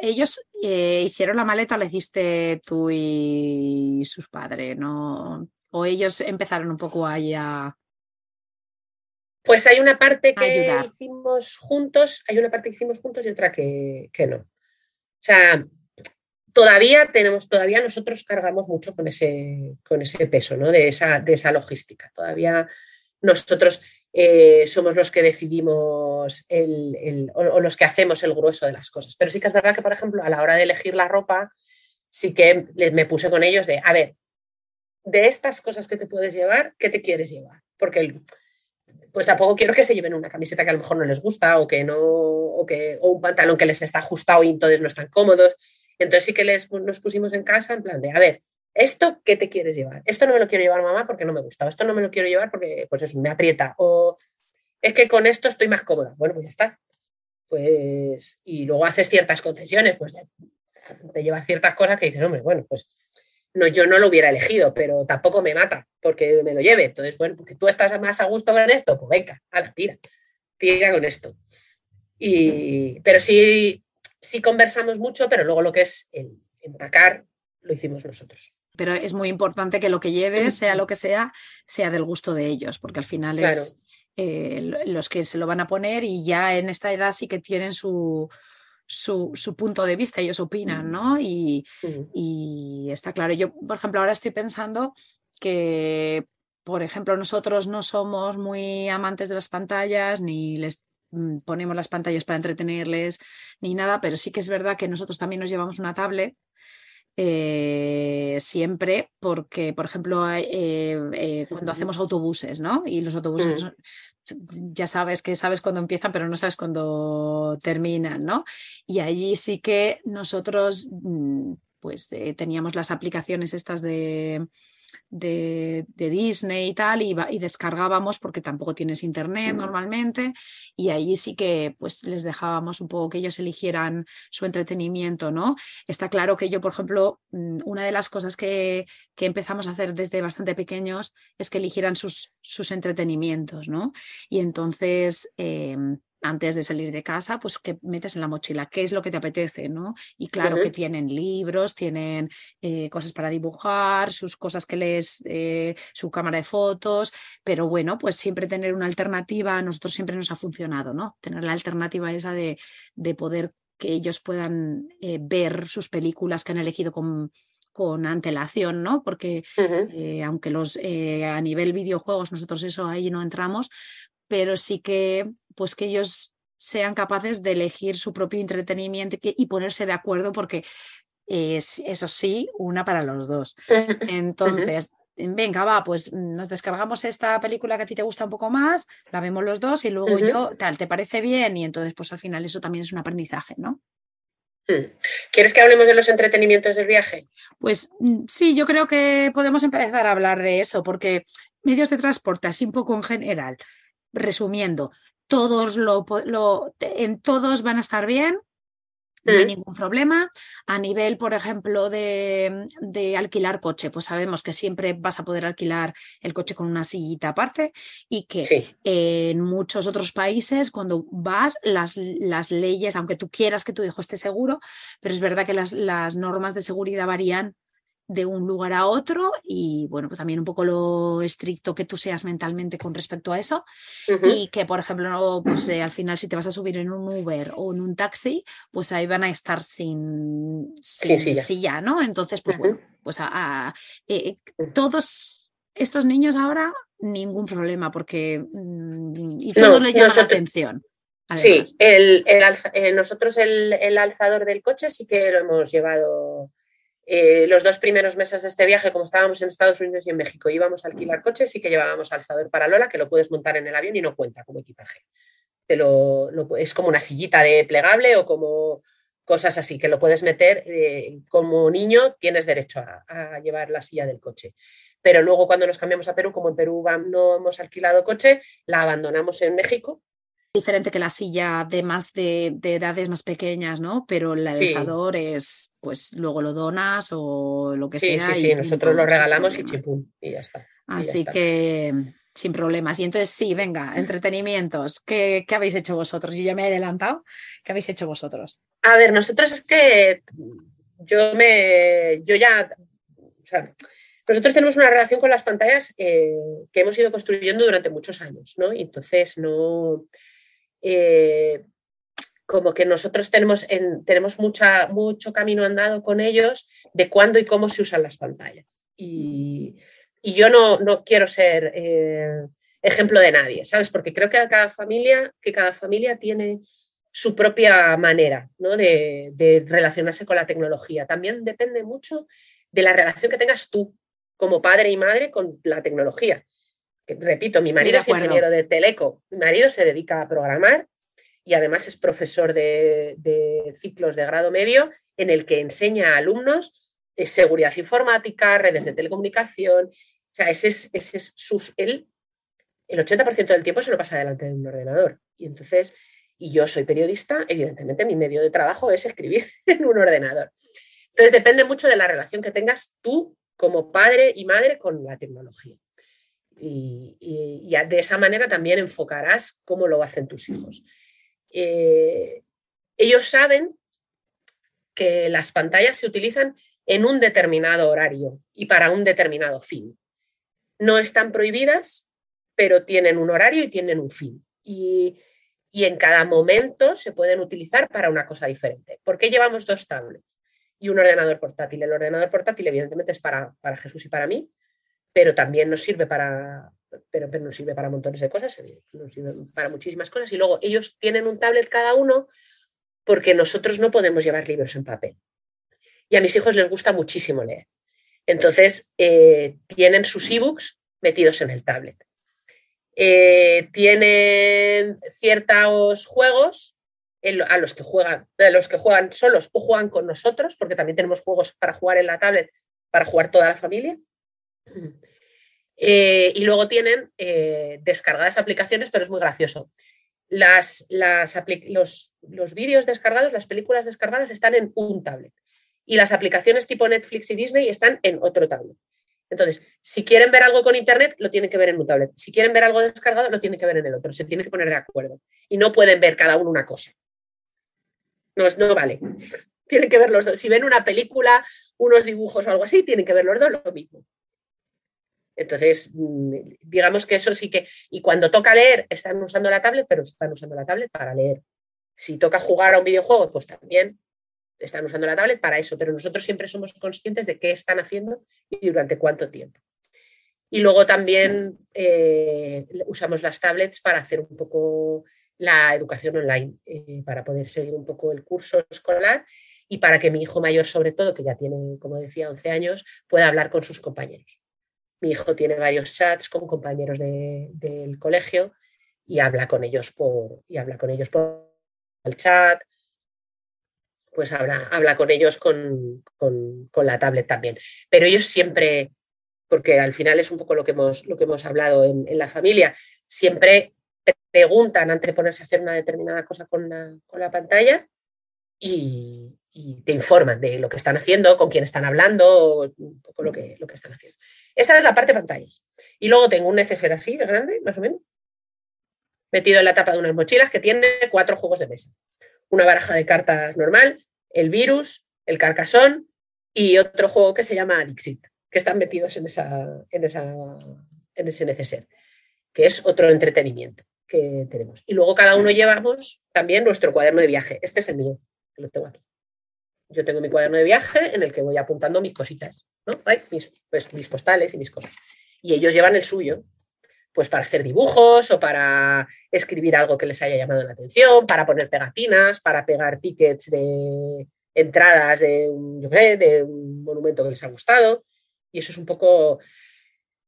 Ellos eh, hicieron la maleta, la hiciste tú y sus padres, ¿no? O ellos empezaron un poco ahí a, pues hay una parte que hicimos juntos, hay una parte que hicimos juntos y otra que, no. O sea, todavía tenemos, todavía nosotros cargamos mucho con ese, con ese peso, ¿no? De esa, de esa logística. Todavía nosotros eh, somos los que decidimos el, o, los que hacemos el grueso de las cosas. Pero sí que es verdad que, por ejemplo, a la hora de elegir la ropa, sí que me puse con ellos de, a ver, de estas cosas que te puedes llevar, ¿qué te quieres llevar? Porque el, pues tampoco quiero que se lleven una camiseta que a lo mejor no les gusta o que no, o, que, o un pantalón que les está ajustado y entonces no están cómodos. Entonces sí que les, nos pusimos en casa en plan de, a ver, ¿esto qué te quieres llevar? Esto no me lo quiero llevar mamá porque no me gusta, o esto no me lo quiero llevar porque pues eso, me aprieta, o es que con esto estoy más cómoda. Bueno, pues ya está. Pues, y luego haces ciertas concesiones, pues de llevar ciertas cosas que dices, hombre, bueno, pues no, yo no lo hubiera elegido, pero tampoco me mata porque me lo lleve. Entonces, bueno, porque tú estás más a gusto con esto, pues venga, a la tira, tira con esto. Y, pero sí, sí conversamos mucho, pero luego lo que es el empacar lo hicimos nosotros. Pero es muy importante que lo que lleves, sea lo que sea, sea del gusto de ellos, porque al final es eh, los que se lo van a poner y ya en esta edad sí que tienen su, su, punto de vista, ellos opinan, ¿no? Y, y, está claro. Yo, por ejemplo, ahora estoy pensando que, por ejemplo, nosotros no somos muy amantes de las pantallas, ni les mm, ponemos las pantallas para entretenerles, ni nada, pero sí que es verdad que nosotros también nos llevamos una tablet eh, siempre porque, por ejemplo, eh, eh, cuando hacemos autobuses, ¿no? Y los autobuses mm ya sabes que sabes cuándo empiezan, pero no sabes cuándo terminan, ¿no? Y allí sí que nosotros mm, pues eh, teníamos las aplicaciones estas de, de, Disney y tal, y, y, descargábamos porque tampoco tienes internet mm. normalmente, y allí sí que pues les dejábamos un poco que ellos eligieran su entretenimiento, ¿no? Está claro que yo, por ejemplo, mm, una de las cosas que, que empezamos a hacer desde bastante pequeños es que eligieran sus, sus entretenimientos, ¿no? Y entonces... Em, antes de salir de casa, pues que metes en la mochila, qué es lo que te apetece, ¿no? Y claro que tienen libros, tienen eh, cosas para dibujar, sus cosas que lees, eh, su cámara de fotos, pero bueno, pues siempre tener una alternativa, a nosotros siempre nos ha funcionado, ¿no? Tener la alternativa esa de, de poder que ellos puedan eh, ver sus películas que han elegido con, con antelación, ¿no? Porque aunque los a nivel videojuegos nosotros eso ahí no entramos, pero sí que pues que ellos sean capaces de elegir su propio entretenimiento y ponerse de acuerdo porque es, eso sí, una para los dos. Entonces, venga, va, pues nos descargamos esta película que a ti te gusta un poco más, la vemos los dos y luego yo, tal, ¿te parece bien? Y entonces, pues al final eso también es un aprendizaje, ¿no? Hmm. ¿Quieres que hablemos de los entretenimientos del viaje? Pues mm, sí, yo creo que podemos empezar a hablar de eso, porque medios de transporte, así un poco en general, resumiendo, todos lo, en todos van a estar bien, no hay mm. ningún problema. A nivel, por ejemplo, de, alquilar coche, pues sabemos que siempre vas a poder alquilar el coche con una sillita aparte y que en muchos otros países, cuando vas, las, las, leyes, aunque tú quieras que tu hijo esté seguro, pero es verdad que las, las normas de seguridad varían de un lugar a otro y bueno, pues también un poco lo estricto que tú seas mentalmente con respecto a eso y que por ejemplo, pues eh, al final si te vas a subir en un Uber o en un taxi, pues ahí van a estar sin, sin silla. ¿no? Entonces, pues bueno, pues a, eh, todos estos niños ahora ningún problema porque mm, y todos les llama la atención. Sí, el, eh, nosotros el, el alzador del coche sí que lo hemos llevado eh, los dos primeros meses de este viaje, como estábamos en Estados Unidos y en México, íbamos a alquilar coches y que llevábamos alzador para Lola, que lo puedes montar en el avión y no cuenta como equipaje. es como una sillita de plegable o como cosas así, que lo puedes meter eh, como niño, tienes derecho a, llevar la silla del coche. Pero luego cuando nos cambiamos a Perú, como en Perú no hemos alquilado coche, la abandonamos en México diferente que la silla de más de, edades más pequeñas, ¿no? Pero el alzador es, pues luego lo donas o lo que sea. Sí, sí, sí, nosotros lo regalamos y chipum, y ya está. Así que sin problemas. Y entonces sí, venga, entretenimientos. ¿Qué, habéis hecho vosotros? Yo ya me he adelantado. ¿Qué habéis hecho vosotros? A ver, nosotros es que yo me, yo ya, o sea, nosotros tenemos una relación con las pantallas eh, que hemos ido construyendo durante muchos años, ¿no? Y entonces no, eh, como que nosotros tenemos, tenemos mucha, mucho camino andado con ellos de cuándo y cómo se usan las pantallas. Y, yo no, no, quiero ser eh, ejemplo de nadie, ¿sabes? Porque creo que cada familia, que cada familia tiene su propia manera de, de, relacionarse con la tecnología. También depende mucho de la relación que tengas tú como padre y madre con la tecnología repito, mi marido es ingeniero de teleco, mi marido se dedica a programar y además es profesor de, ciclos de grado medio en el que enseña a alumnos de seguridad informática, redes de telecomunicación. O sea, ese es, ese es sus, él, el 80% del tiempo se lo pasa delante de un ordenador. Y entonces, y yo soy periodista, evidentemente mi medio de trabajo es escribir en un ordenador. Entonces, depende mucho de la relación que tengas tú como padre y madre con la tecnología y, de esa manera también enfocarás cómo lo hacen tus hijos. Eh, ellos saben que las pantallas se utilizan en un determinado horario y para un determinado fin. No están prohibidas, pero tienen un horario y tienen un fin. Y, en cada momento se pueden utilizar para una cosa diferente. ¿Por qué llevamos dos tablets y un ordenador portátil? El ordenador portátil evidentemente es para, para Jesús y para mí, pero también nos sirve para, pero, pero nos sirve para montones de cosas, nos sirve para muchísimas cosas. Y luego ellos tienen un tablet cada uno porque nosotros no podemos llevar libros en papel. Y a mis hijos les gusta muchísimo leer. Entonces, eh, tienen sus ebooks metidos en el tablet. Eh, tienen ciertos juegos a los que juegan, a los que juegan solos o juegan con nosotros, porque también tenemos juegos para jugar en la tablet, para jugar toda la familia. Eh, y luego tienen eh, descargadas aplicaciones, pero es muy gracioso. Las, los, vídeos descargados, las películas descargadas están en un tablet y las aplicaciones tipo Netflix y Disney están en otro tablet. Entonces, si quieren ver algo con internet, lo tienen que ver en un tablet. Si quieren ver algo descargado, lo tienen que ver en el otro. Se tienen que poner de acuerdo. Y no pueden ver cada uno una cosa. No, no vale. Tienen que ver los dos. Si ven una película, unos dibujos o algo así, tienen que ver los dos lo mismo. Entonces, mm, digamos que eso sí que, y cuando toca leer, están usando la tablet, pero están usando la tablet para leer. Si toca jugar a un videojuego, pues también están usando la tablet para eso, pero nosotros siempre somos conscientes de qué están haciendo y durante cuánto tiempo. Y luego también eh, usamos las tablets para hacer un poco la educación online, eh, para poder seguir un poco el curso escolar y para que mi hijo mayor, sobre todo, que ya tiene, como decía, 11 años, pueda hablar con sus compañeros. Mi hijo tiene varios chats con compañeros del colegio y habla con ellos por, y habla con ellos por el chat, pues habla, habla con ellos con, la tablet también. Pero ellos siempre, porque al final es un poco lo que hemos, lo que hemos hablado en, la familia, siempre preguntan antes de ponerse a hacer una determinada cosa con la, pantalla y, te informan de lo que están haciendo, con quién están hablando, un poco lo que, lo que están haciendo. Esa es la parte pantallas. Y luego tengo un neceser así de grande, más o menos, metido en la tapa de unas mochilas que tiene cuatro juegos de mesa. Una baraja de cartas normal, el virus, el carcasón y otro juego que se llama Alixit, que están metidos en, esa, en, esa, en ese neceser, que es otro entretenimiento que tenemos. Y luego cada uno llevamos también nuestro cuaderno de viaje. Este es el mío, lo tengo aquí. Yo tengo mi cuaderno de viaje en el que voy apuntando mis cositas, mis, pues, mis postales y mis cosas. Y ellos llevan el suyo, pues para hacer dibujos o para escribir algo que les haya llamado la atención, para poner pegatinas, para pegar tickets de entradas de un, de un monumento que les ha gustado. Y eso es un poco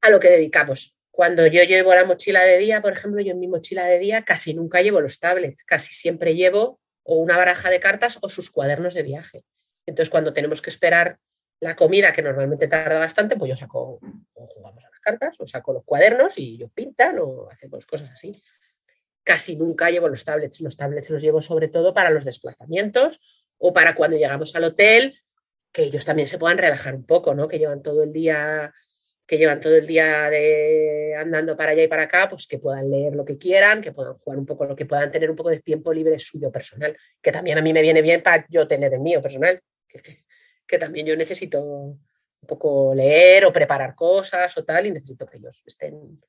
a lo que dedicamos. Cuando yo llevo la mochila de día, por ejemplo, yo en mi mochila de día casi nunca llevo los tablets, casi siempre llevo o una baraja de cartas o sus cuadernos de viaje. Entonces, cuando tenemos que esperar la comida, que normalmente tarda bastante, pues yo saco, o jugamos a las cartas, o saco los cuadernos y yo pintan o hacemos cosas así. Casi nunca llevo los tablets. Los tablets los llevo sobre todo para los desplazamientos o para cuando llegamos al hotel, que ellos también se puedan relajar un poco, ¿no? Que llevan todo el día que llevan todo el día andando para allá y para acá, pues que puedan leer lo que quieran, que puedan jugar un poco, lo que puedan tener un poco de tiempo libre suyo personal, que también a mí me viene bien para yo tener el mío personal, también yo necesito un poco leer o preparar cosas o tal, y necesito que ellos estén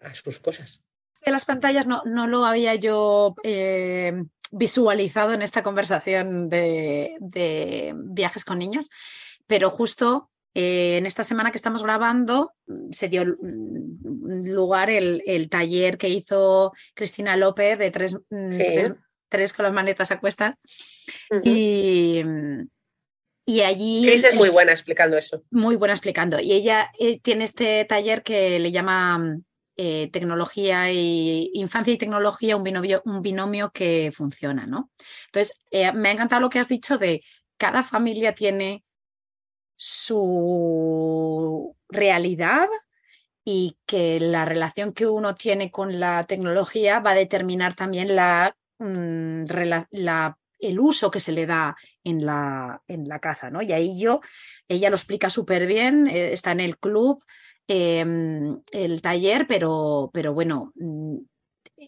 a sus cosas. De las pantallas no, no lo había yo eh, visualizado en esta conversación de, viajes con niños, pero justo eh, en esta semana que estamos grabando se dio lugar el, taller que hizo Cristina López de tres, mm, tres, con las manetas a cuestas. Y y allí... Cris es muy buena explicando eso. Muy buena explicando. Y ella eh, tiene este taller que le llama eh, tecnología y infancia y tecnología, un binomio, un binomio que funciona, ¿no? Entonces, eh, me ha encantado lo que has dicho de cada familia tiene su realidad y que la relación que uno tiene con la tecnología va a determinar también la, mm, la el uso que se le da en la, en la casa, ¿no? Y ahí yo, ella lo explica súper bien, eh, está en el club, em, el taller, pero, pero bueno, mm,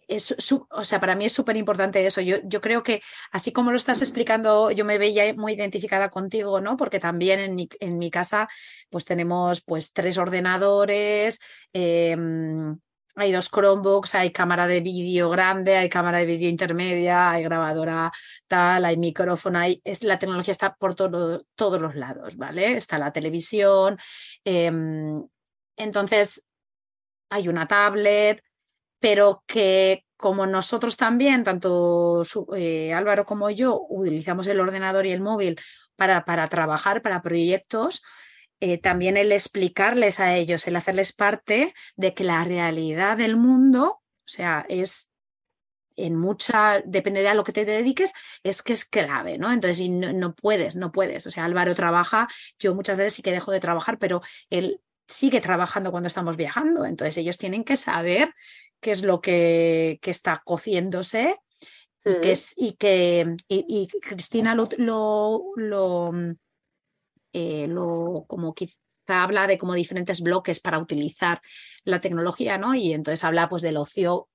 es, o sea, para mí es súper importante eso. Yo, yo, creo que así como lo estás explicando, yo me veía muy identificada contigo, ¿no? Porque también en mi, en mi casa, pues tenemos pues tres ordenadores. Em, hay dos Chromebooks, hay cámara de vídeo grande, hay cámara de vídeo intermedia, hay grabadora tal, hay micrófono, hay, es, la tecnología está por todos los lados, ¿vale? Está la televisión. Em, entonces, hay una tablet, pero que como nosotros también, tanto eh, Álvaro como yo, utilizamos el ordenador y el móvil para, para trabajar, para proyectos, eh, también el explicarles a ellos, el hacerles parte de que la realidad del mundo, o sea, es en mucha, depende de a lo que te dediques, es que es clave, ¿no? Entonces, no, no, puedes, no puedes. O sea, Álvaro trabaja, yo muchas veces sí que dejo de trabajar, pero él sigue trabajando cuando estamos viajando. Entonces, ellos tienen que saber qué es lo que, que está cociéndose y que, es, y que y, Cristina lo, lo eh, lo, como quizá habla de como diferentes bloques para utilizar la tecnología, ¿no? Y entonces habla pues del ocio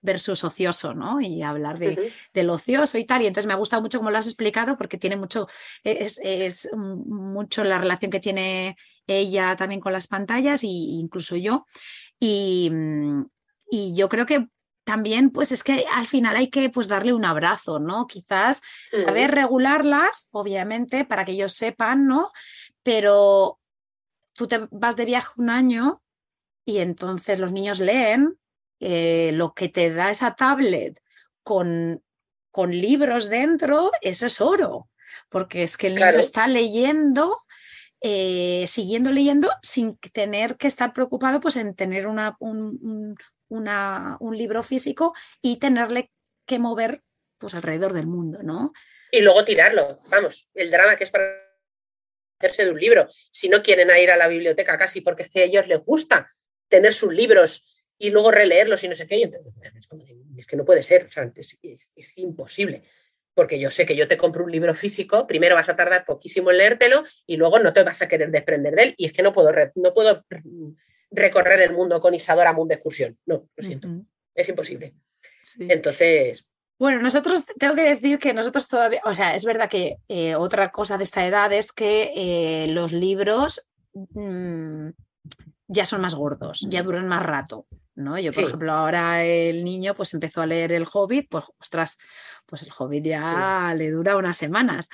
versus ocioso, ¿no? Y hablar de, del ocioso y tal. Y entonces me ha gustado mucho como lo has explicado porque tiene mucho, es, es mucho la relación que tiene ella también con las pantallas e incluso yo. Y, y yo creo que también, pues es que al final hay que pues darle un abrazo, ¿no? Quizás saber regularlas, obviamente, para que ellos sepan, ¿no? Pero tú te vas de viaje un año y entonces los niños leen eh, lo que te da esa tablet con, con libros dentro, eso es oro, porque es que el niño está leyendo, eh, siguiendo leyendo sin tener que estar preocupado pues, en tener una, un, una, un libro físico y tenerle que mover pues, alrededor del mundo, ¿no? Y luego tirarlo, vamos, el drama que es para hacerse de un libro. Si no quieren ir a la biblioteca casi porque a ellos les gusta tener sus libros y luego releerlos y no sé qué. entonces, es, que no puede ser, es, imposible. Porque yo sé que yo te compro un libro físico, primero vas a tardar poquísimo en leértelo y luego no te vas a querer desprender de él. Y es que no puedo, no puedo recorrer el mundo con Isadora Mundo de excursión. No, lo siento. Es imposible. Entonces. Bueno, nosotros tengo que decir que nosotros todavía, o sea, es verdad que eh, otra cosa de esta edad es que eh, los libros mm, ya son más gordos, ya duran más rato. ¿no? Yo, por ejemplo, ahora el niño pues empezó a leer El Hobbit, pues ostras, pues el Hobbit ya le dura unas semanas.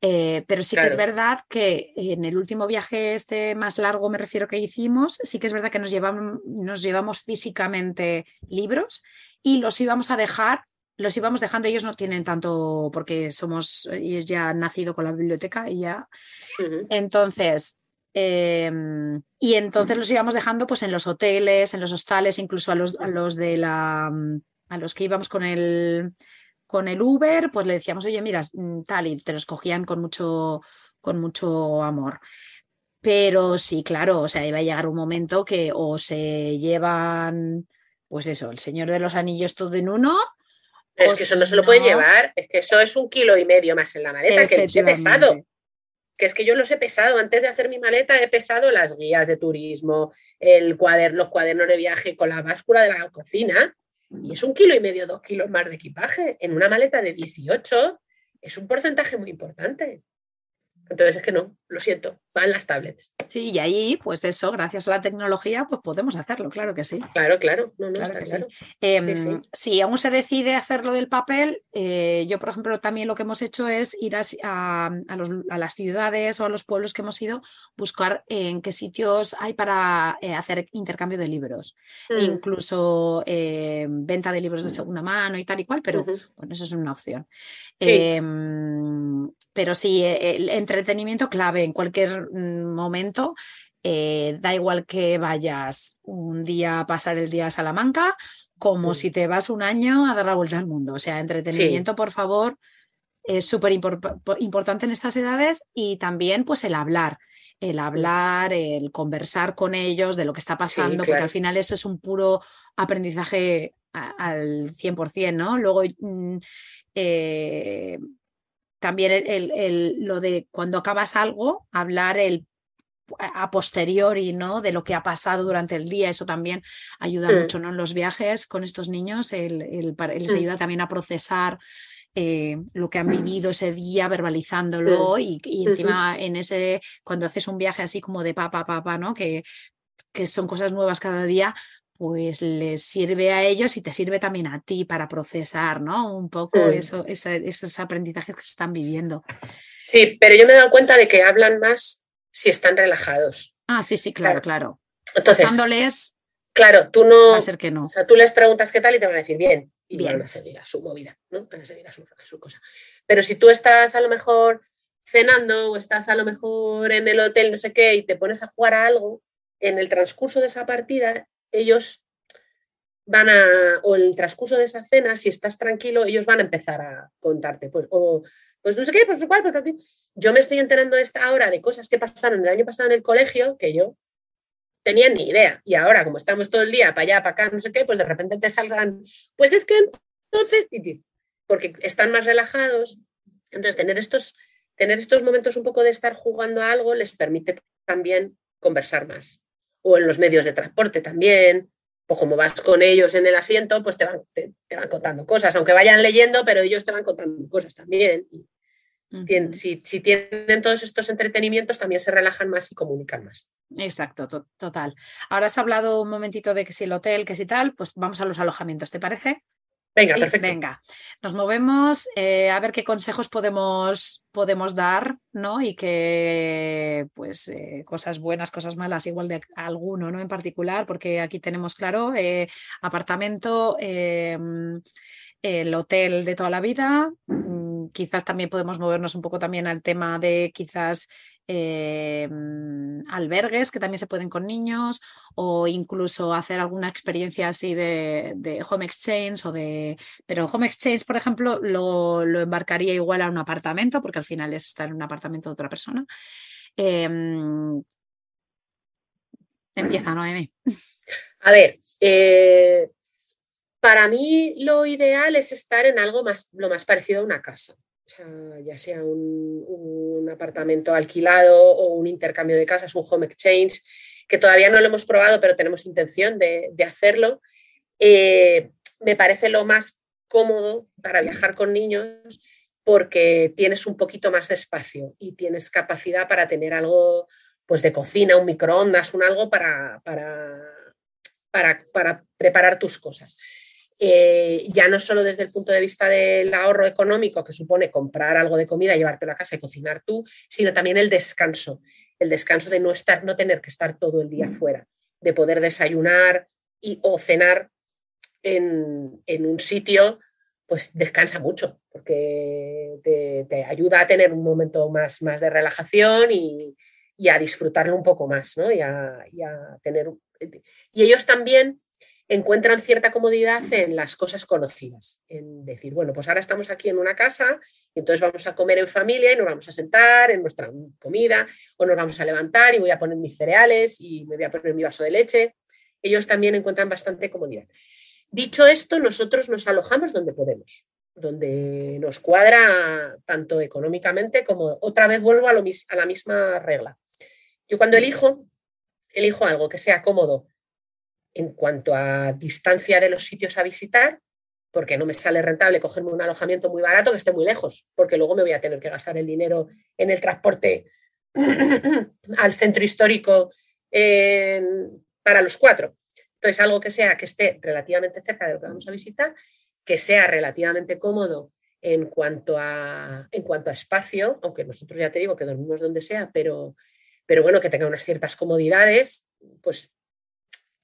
Eh, pero sí que es verdad que en el último viaje este más largo, me refiero que hicimos, sí que es verdad que nos llevamos, nos llevamos físicamente libros y los íbamos a dejar los íbamos dejando, ellos no tienen tanto, porque somos, ellos ya han nacido con la biblioteca y ya. Entonces, Em, y entonces los íbamos dejando pues en los hoteles, en los hostales, incluso a los, a los de la a los que íbamos con el con el Uber, pues le decíamos, oye, mira, mm, tal, y te los cogían con mucho, con mucho amor. Pero sí, claro, o sea, iba a llegar un momento que o se llevan, pues eso, el Señor de los Anillos todo en uno. Es que eso no se lo puede llevar, es que eso es un kilo y medio más en la maleta, que es pesado que es que yo los he pesado, antes de hacer mi maleta he pesado las guías de turismo, el cuaderno, los cuadernos de viaje con la báscula de la cocina, y es un kilo y medio, dos kilos más de equipaje. En una maleta de 18 es un porcentaje muy importante. Entonces es que no, lo siento, van las tablets. Sí, y ahí, pues eso, gracias a la tecnología, pues podemos hacerlo, claro que sí. Claro, claro, no, no, está claro. Em, si aún se decide hacerlo del papel, eh, yo, por ejemplo, también lo que hemos hecho es ir a, las ciudades o a los pueblos que hemos ido, buscar en qué sitios hay para eh, hacer intercambio de libros, mm. incluso eh, venta de libros de segunda mano y tal y cual, pero bueno, eso es una opción. Pero sí, el entretenimiento clave en cualquier mm, momento. Eh, da igual que vayas un día a pasar el día a Salamanca, como mm. si te vas un año a dar la vuelta al mundo. O sea, entretenimiento, por favor, es súper importante en estas edades y también pues el hablar, el mm. hablar, el conversar con ellos de lo que está pasando, porque al final eso es un puro aprendizaje al 100%, ¿no? Luego, eh, también el, lo de cuando acabas algo, hablar el a posteriori, ¿no? De lo que ha pasado durante el día, eso también ayuda mm. mucho, ¿no? En los viajes con estos niños, el, les mm. ayuda también a procesar eh, lo que han vivido ese día, verbalizándolo mm. y, y, encima en ese, cuando haces un viaje así como de papá, papá, ¿no? Que, que son cosas nuevas cada día, pues les sirve a ellos y te sirve también a ti para procesar, ¿no? Un poco mm. eso, esos aprendizajes que se están viviendo. Sí, pero yo me he dado cuenta de que hablan más si están relajados. Ah, sí, sí, claro, claro. Entonces, claro, tú no. Va a ser que no. O sea, tú les preguntas qué tal y te van a decir bien. Y bien. van a seguir a su movida, ¿no? Van a seguir a su, a su cosa. Pero si tú estás a lo mejor cenando o estás a lo mejor en el hotel, no sé qué, y te pones a jugar a algo, en el transcurso de esa partida ellos van a, o el transcurso de esa cena, si estás tranquilo, ellos van a empezar a contarte, pues, o, pues no sé qué, pues igual, pues, yo me estoy enterando esta hora de cosas que pasaron el año pasado en el colegio que yo tenía ni idea. Y ahora, como estamos todo el día para allá, para acá, no sé qué, pues de repente te salgan, pues es que entonces, porque están más relajados. Entonces, tener estos tener estos momentos un poco de estar jugando a algo les permite también conversar más. O en los medios de transporte también, o como vas con ellos en el asiento, pues te van, te, van contando cosas, aunque vayan leyendo, pero ellos te van contando cosas también. si, si, tienen todos estos entretenimientos, también se relajan más y comunican más. Exacto, total. Ahora has hablado un momentito de que si el hotel, que si tal, pues vamos a los alojamientos, ¿te parece? Venga, perfecto. Venga, nos movemos eh, a ver qué consejos podemos, podemos dar, ¿no? Y qué, pues, eh, cosas buenas, cosas malas, igual de alguno, ¿no? En particular, porque aquí tenemos, claro, eh, apartamento, em, el hotel de toda la vida, quizás también podemos movernos un poco también al tema de quizás eh, albergues que también se pueden con niños o incluso hacer alguna experiencia así de, home exchange o de... Pero home exchange, por ejemplo, lo, embarcaría igual a un apartamento porque al final es estar en un apartamento de otra persona. Em, empieza, Noemi. A ver, eh, para mí lo ideal es estar en algo más, lo más parecido a una casa ya sea un, apartamento alquilado o un intercambio de casas, un home exchange, que todavía no lo hemos probado, pero tenemos intención de, hacerlo. Eh, me parece lo más cómodo para viajar con niños porque tienes un poquito más de espacio y tienes capacidad para tener algo pues de cocina, un microondas, un algo para, para, para preparar tus cosas. Eh, ya no solo desde el punto de vista del ahorro económico que supone comprar algo de comida, llevártelo a casa y cocinar tú, sino también el descanso, el descanso de no estar, no tener que estar todo el día mm. fuera, de poder desayunar y, o cenar en, un sitio, pues descansa mucho, porque te, ayuda a tener un momento más, más de relajación y, a disfrutarlo un poco más, ¿no? Y a, y a tener... Y ellos también encuentran cierta comodidad en las cosas conocidas, en decir, bueno, pues ahora estamos aquí en una casa entonces vamos a comer en familia y nos vamos a sentar en nuestra comida o nos vamos a levantar y voy a poner mis cereales y me voy a poner mi vaso de leche. Ellos también encuentran bastante comodidad. Dicho esto, nosotros nos alojamos donde podemos, donde nos cuadra tanto económicamente como otra vez vuelvo a, lo, a la misma regla. Yo cuando elijo, elijo algo que sea cómodo en cuanto a distancia de los sitios a visitar, porque no me sale rentable cogerme un alojamiento muy barato que esté muy lejos, porque luego me voy a tener que gastar el dinero en el transporte al centro histórico para los cuatro. Entonces, algo que sea que esté relativamente cerca de lo que vamos a visitar, que sea relativamente cómodo en cuanto a, en cuanto a espacio, aunque nosotros ya te digo que dormimos donde sea, pero, pero bueno, que tenga unas ciertas comodidades, pues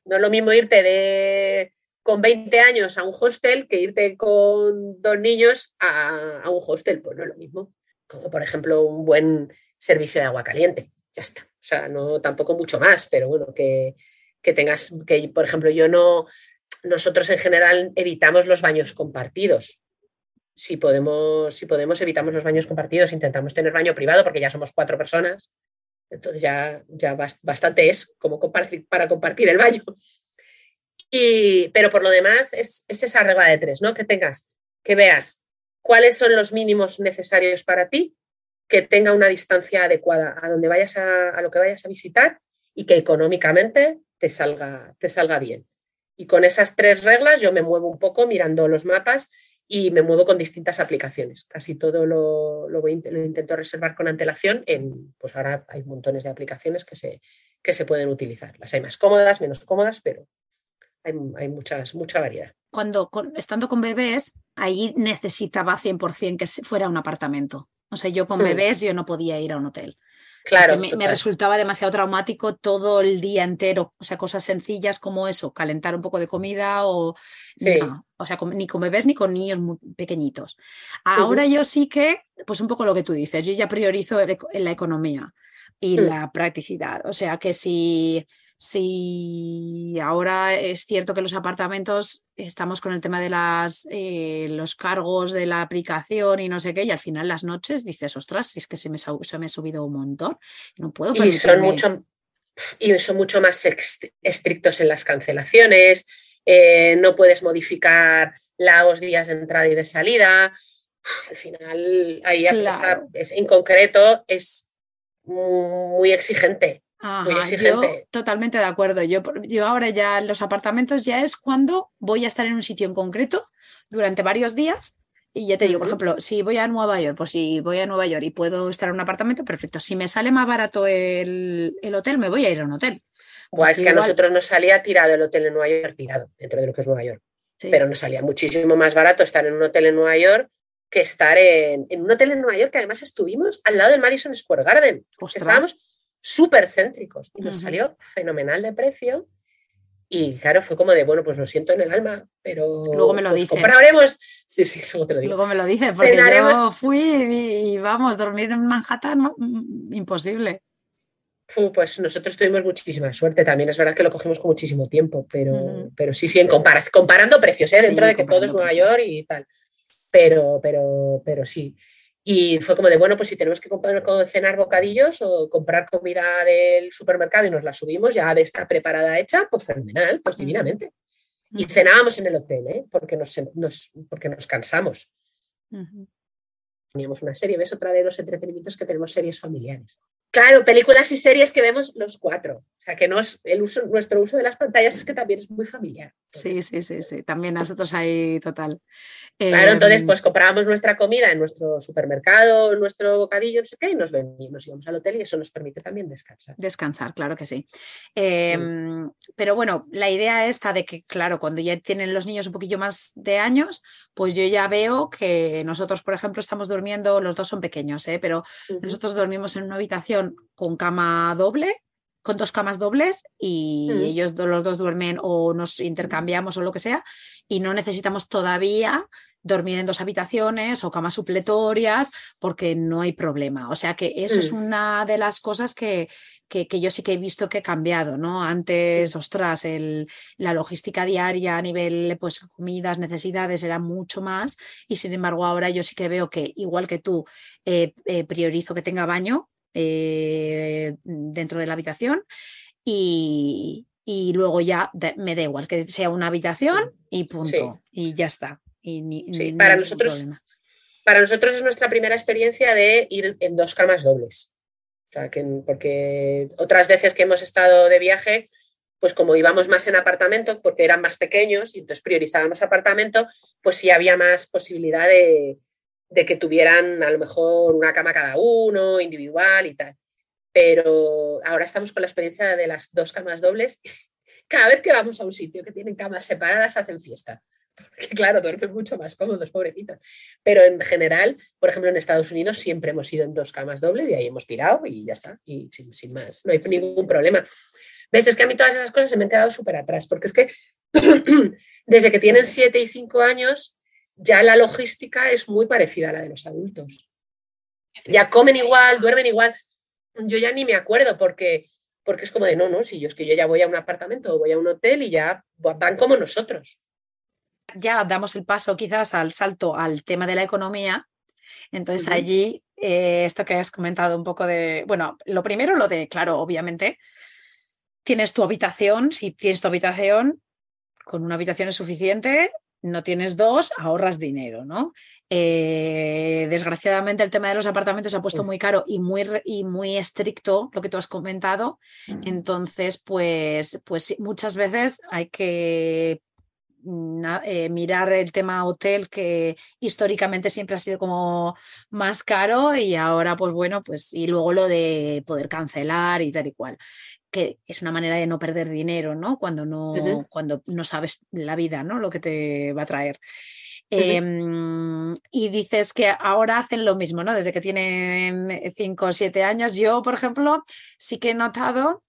no es lo mismo irte de con 20 años a un hostel que irte con dos niños a, un hostel, pues no es lo mismo. Como por ejemplo un buen servicio de agua caliente, ya está. O sea, no tampoco mucho más, pero bueno, que, que tengas, que por ejemplo yo no, nosotros en general evitamos los baños compartidos. Si podemos, si podemos, evitamos los baños compartidos, intentamos tener baño privado porque ya somos cuatro personas entonces ya, ya bastante es como para compartir el baño. Y, pero por lo demás es, esa regla de tres, ¿no? Que tengas, que veas cuáles son los mínimos necesarios para ti, que tenga una distancia adecuada a donde vayas a, a lo que vayas a visitar y que económicamente te salga, te salga bien. Y con esas tres reglas yo me muevo un poco mirando los mapas y me muevo con distintas aplicaciones. Casi todo lo, lo, intento reservar con antelación. En, pues ahora hay montones de aplicaciones que se, que se pueden utilizar. Las hay más cómodas, menos cómodas, pero hay, hay muchas, mucha variedad. Cuando estando con bebés, ahí necesitaba 100% que fuera un apartamento. O sea, yo con hmm. bebés yo no podía ir a un hotel. Claro. Me, resultaba demasiado traumático todo el día entero. O sea, cosas sencillas como eso, calentar un poco de comida o. o sea, ni con bebés ni con niños muy pequeñitos. Ahora yo sí que, pues un poco lo que tú dices, yo ya priorizo la economía y mm. la practicidad. O sea, que si si ahora es cierto que los apartamentos estamos con el tema de las, eh, los cargos de la aplicación y no sé qué, y al final las noches dices, ostras, es que se me, se me ha subido un montón, no puedo. Y son, mucho, y son mucho más estrictos en las cancelaciones, eh, no puedes modificar los días de entrada y de salida. al final, ahí en concreto es muy exigente. Muy exigente. totalmente de acuerdo. Yo, yo ahora ya en los apartamentos ya es cuando voy a estar en un sitio en concreto durante varios días y ya te digo, por ejemplo, si voy a Nueva York, pues si voy a Nueva York y puedo estar en un apartamento, perfecto. Si me sale más barato el, hotel, me voy a ir a un hotel. es que a nosotros nos salía tirado el hotel en Nueva York, tirado, dentro de lo que es Nueva York. Pero nos salía muchísimo más barato estar en un hotel en Nueva York que estar en, un hotel en Nueva York, que además estuvimos al lado del Madison Square Garden. Estábamos súper céntricos y nos salió fenomenal de precio y claro, fue como de, bueno, pues lo siento en el alma, pero. Luego me lo pues dices. Compraremos. Sí, sí, luego te lo digo. Luego me lo dices, porque yo fui y, vamos, dormir en Manhattan, mm, imposible. pues nosotros tuvimos muchísima suerte. También es verdad que lo cogimos con muchísimo tiempo, pero, pero sí, sí, en comparando precios, ¿eh? dentro de que todo es Nueva York y tal. Pero, pero, pero sí. Y fue como de, bueno, pues si tenemos que comprar, cenar bocadillos o comprar comida del supermercado y nos la subimos ya de esta preparada hecha, pues fenomenal, pues divinamente. Y cenábamos en el hotel, ¿eh? porque, nos, porque nos cansamos. Teníamos una serie, ¿ves? Otra de los entretenimientos que tenemos series familiares. Claro, películas y series que vemos los cuatro. O sea, que nos, el uso, nuestro uso de las pantallas es que también es muy familiar. sí, sí, sí, sí. También nosotros hay total. Claro, entonces em, pues comprábamos nuestra comida en nuestro supermercado, en nuestro bocadillo, no sé qué, y nos, nos íbamos al hotel y eso nos permite también descansar. Descansar, claro que sí. Em, pero bueno, la idea esta de que, claro, cuando ya tienen los niños un poquillo más de años, pues yo ya veo que nosotros, por ejemplo, estamos durmiendo, los dos son pequeños, ¿eh? pero nosotros dormimos en una habitación con cama doble, con dos camas dobles y mm. ellos los dos duermen o nos intercambiamos o lo que sea y no necesitamos todavía dormir en dos habitaciones o camas supletorias porque no hay problema. O sea que eso es mm. una de las cosas que, que, yo sí que he visto que he cambiado, ¿no? Antes, ostras, el, la logística diaria a nivel, pues, comidas, necesidades era mucho más y sin embargo ahora yo sí que veo que igual que tú eh, eh, priorizo que tenga baño, eh, dentro de la habitación y, luego ya me da igual que sea una habitación y punto. Y ya está. Y para nosotros. Para nosotros es nuestra primera experiencia de ir en dos camas dobles. porque otras veces que hemos estado de viaje, pues como íbamos más en apartamento, porque eran más pequeños y entonces priorizábamos apartamento, pues sí había más posibilidad de, de que tuvieran a lo mejor una cama cada uno, individual y tal. Pero ahora estamos con la experiencia de las dos camas dobles. Cada vez que vamos a un sitio que tienen camas separadas, hacen fiesta. Porque claro, duermen mucho más cómodos, pobrecitos. Pero en general, por ejemplo, en Estados Unidos siempre hemos ido en dos camas dobles y ahí hemos tirado y ya está. Y sin, más, no hay ningún problema. ¿Ves? Es que a mí todas esas cosas se me han quedado súper atrás, porque es que desde que tienen siete y cinco años, ya la logística es muy parecida a la de los adultos. Ya comen igual, duermen igual. Yo ya ni me acuerdo porque, porque es como de no, no, si yo es que yo ya voy a un apartamento o voy a un hotel y ya van como nosotros. Ya damos el paso quizás al salto al tema de la economía. Entonces allí, eh, esto que has comentado un poco de, bueno, lo primero lo de, claro, obviamente, tienes tu habitación, si tienes tu habitación, con una habitación es suficiente, no tienes dos, ahorras dinero, ¿no? Eh, desgraciadamente el tema de los apartamentos se ha puesto muy caro y muy, y muy estricto, lo que tú has comentado. Entonces, pues, pues muchas veces hay que mm, eh, mirar el tema hotel que históricamente siempre ha sido como más caro y ahora pues bueno pues y luego lo de poder cancelar y tal y cual que es una manera de no perder dinero, ¿no? Cuando no, cuando no sabes la vida, ¿no? Lo que te va a traer. Em, y dices que ahora hacen lo mismo, ¿no? Desde que tienen 5 o 7 años. Yo, por ejemplo, sí que he notado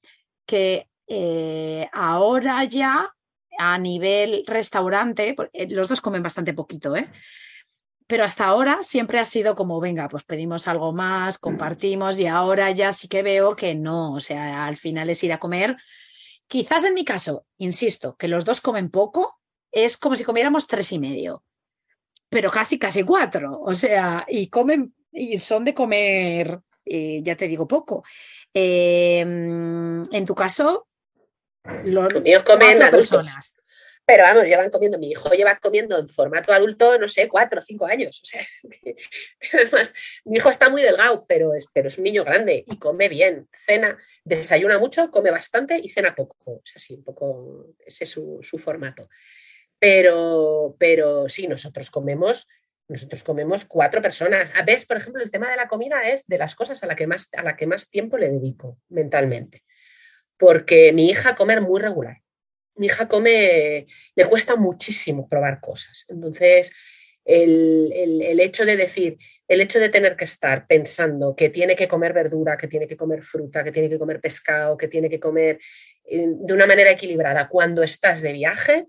que eh, ahora ya a nivel restaurante, eh, los dos comen bastante poquito, ¿eh? Pero hasta ahora siempre ha sido como, venga, pues pedimos algo más, compartimos y ahora ya sí que veo que no, o sea, al final es ir a comer. Quizás en mi caso, insisto, que los dos comen poco, es como si comiéramos tres y medio, pero casi, casi cuatro, o sea, y comen, y son de comer, eh, ya te digo, poco. Em, en tu caso, los, comen personas. Pero vamos, llevan comiendo, mi hijo lleva comiendo en formato adulto, no sé, cuatro o cinco años. O sea, mi hijo está muy delgado, pero es, pero es un niño grande y come bien, cena, desayuna mucho, come bastante y cena poco. O sea, sí, un poco, ese es su, su formato. Pero, pero sí, nosotros comemos nosotros comemos cuatro personas. A veces, por ejemplo, el tema de la comida es de las cosas a la que más, a la que más tiempo le dedico mentalmente. Porque mi hija come muy regular mi hija come, le cuesta muchísimo probar cosas. Entonces, el, hecho de decir, el hecho de tener que estar pensando que tiene que comer verdura, que tiene que comer fruta, que tiene que comer pescado, que tiene que comer eh, de una manera equilibrada cuando estás de viaje,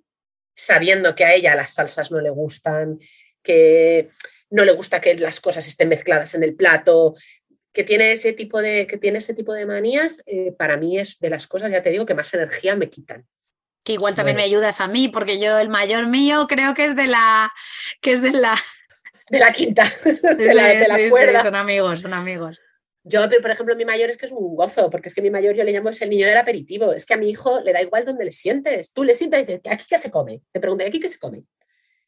sabiendo que a ella las salsas no le gustan, que no le gusta que las cosas estén mezcladas en el plato, que tiene ese tipo de, que tiene ese tipo de manías, eh, para mí es de las cosas, ya te digo, que más energía me quitan que igual también me ayudas a mí, porque yo el mayor mío creo que es de la que es de la de la quinta, de la, de cuerda. son amigos, son amigos. Yo, por ejemplo, mi mayor es que es un gozo, porque es que mi mayor yo le llamo es el niño del aperitivo. Es que a mi hijo le da igual donde le sientes. Tú le sientas y dices, ¿aquí qué se come? Te pregunto, ¿aquí qué se come?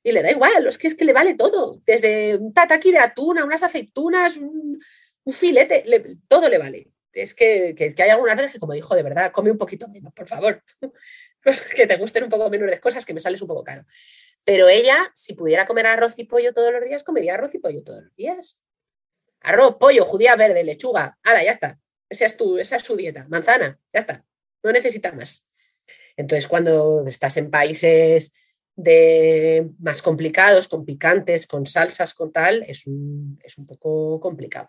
Y le da igual, es que es que le vale todo. Desde un tataki de atún a unas aceitunas, un, filete, todo le vale. Es que, que, que hay algunas veces que, como dijo, de verdad, come un poquito menos, por favor. que te gusten un poco menos de cosas, que me sales un poco caro. Pero ella, si pudiera comer arroz y pollo todos los días, comería arroz y pollo todos los días. Arroz, pollo, judía verde, lechuga, hala, ya está. Esa es, tu, esa es su dieta. Manzana, ya está. No necesita más. Entonces, cuando estás en países de más complicados, con picantes, con salsas, con tal, es un, es un poco complicado.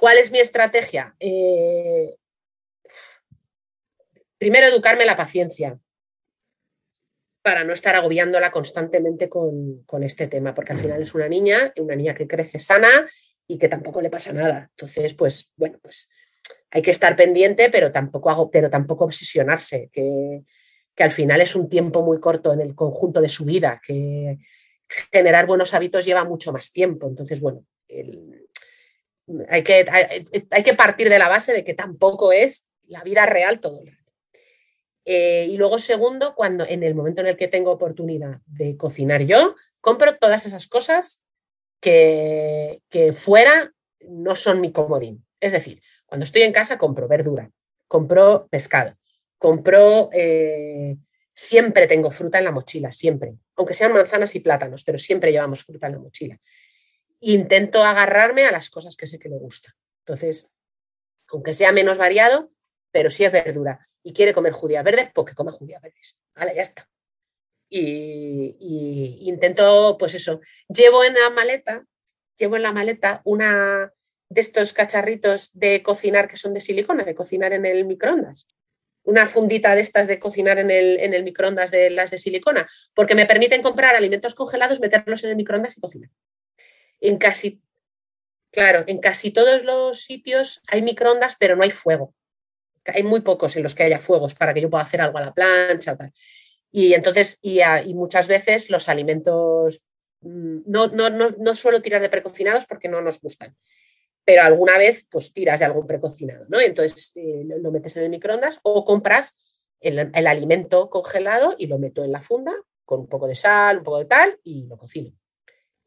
¿Cuál es mi estrategia? Eh, primero, educarme la paciencia para no estar agobiándola constantemente con, este tema, porque al final es una niña, una niña que crece sana y que tampoco le pasa nada. Entonces, pues bueno, pues hay que estar pendiente, pero tampoco, hago, pero tampoco obsesionarse, que, al final es un tiempo muy corto en el conjunto de su vida, que generar buenos hábitos lleva mucho más tiempo. Entonces, bueno, hay, que, hay, que partir de la base de que tampoco es la vida real todo el eh, y luego, segundo, cuando en el momento en el que tengo oportunidad de cocinar yo, compro todas esas cosas que, fuera no son mi comodín. Es decir, cuando estoy en casa compro verdura, compro pescado, compro... Eh, siempre tengo fruta en la mochila, siempre. Aunque sean manzanas y plátanos, pero siempre llevamos fruta en la mochila. Intento agarrarme a las cosas que sé que me gustan. Entonces, aunque sea menos variado, pero sí es verdura y quiere comer judías verdes, pues que coma judías verdes. Vale, ya está. Y, intento, pues eso, llevo en la maleta, llevo en la maleta una de estos cacharritos de cocinar que son de silicona, de cocinar en el microondas. Una fundita de estas de cocinar en el, en el microondas de las de silicona, porque me permiten comprar alimentos congelados, meterlos en el microondas y cocinar. En casi, claro, en casi todos los sitios hay microondas, pero no hay fuego hay muy pocos en los que haya fuegos para que yo pueda hacer algo a la plancha. Tal. Y entonces, y, muchas veces los alimentos, mm, no, no, no, suelo tirar de precocinados porque no nos gustan, pero alguna vez pues tiras de algún precocinado, ¿no? Entonces eh, lo, metes en el microondas o compras el, el, alimento congelado y lo meto en la funda con un poco de sal, un poco de tal y lo cocino.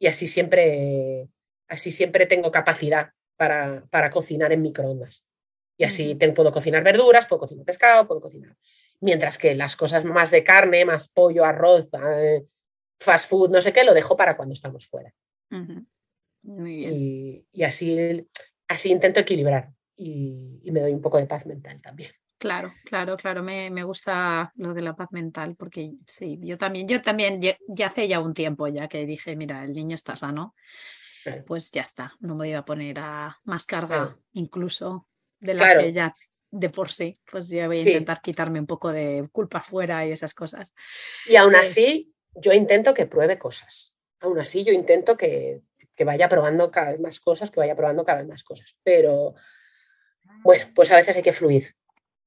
Y así siempre, así siempre tengo capacidad para, para cocinar en microondas. Y así te, puedo cocinar verduras, puedo cocinar pescado, puedo cocinar. Mientras que las cosas más de carne, más pollo, arroz, eh, fast food, no sé qué, lo dejo para cuando estamos fuera. Muy bien. Y, así, así intento equilibrar y, me doy un poco de paz mental también. Claro, claro, claro, me, me, gusta lo de la paz mental porque sí, yo también, yo también, ya, hace ya un tiempo ya que dije, mira, el niño está sano, pues ya está, no me voy a poner a más carga incluso de la que ya de por sí, pues yo voy a intentar quitarme un poco de culpa fuera y esas cosas. Y aún eh, así, yo intento que pruebe cosas. Aún así, yo intento que, que vaya probando cada vez más cosas, que vaya probando cada vez más cosas. Pero bueno, pues a veces hay que fluir,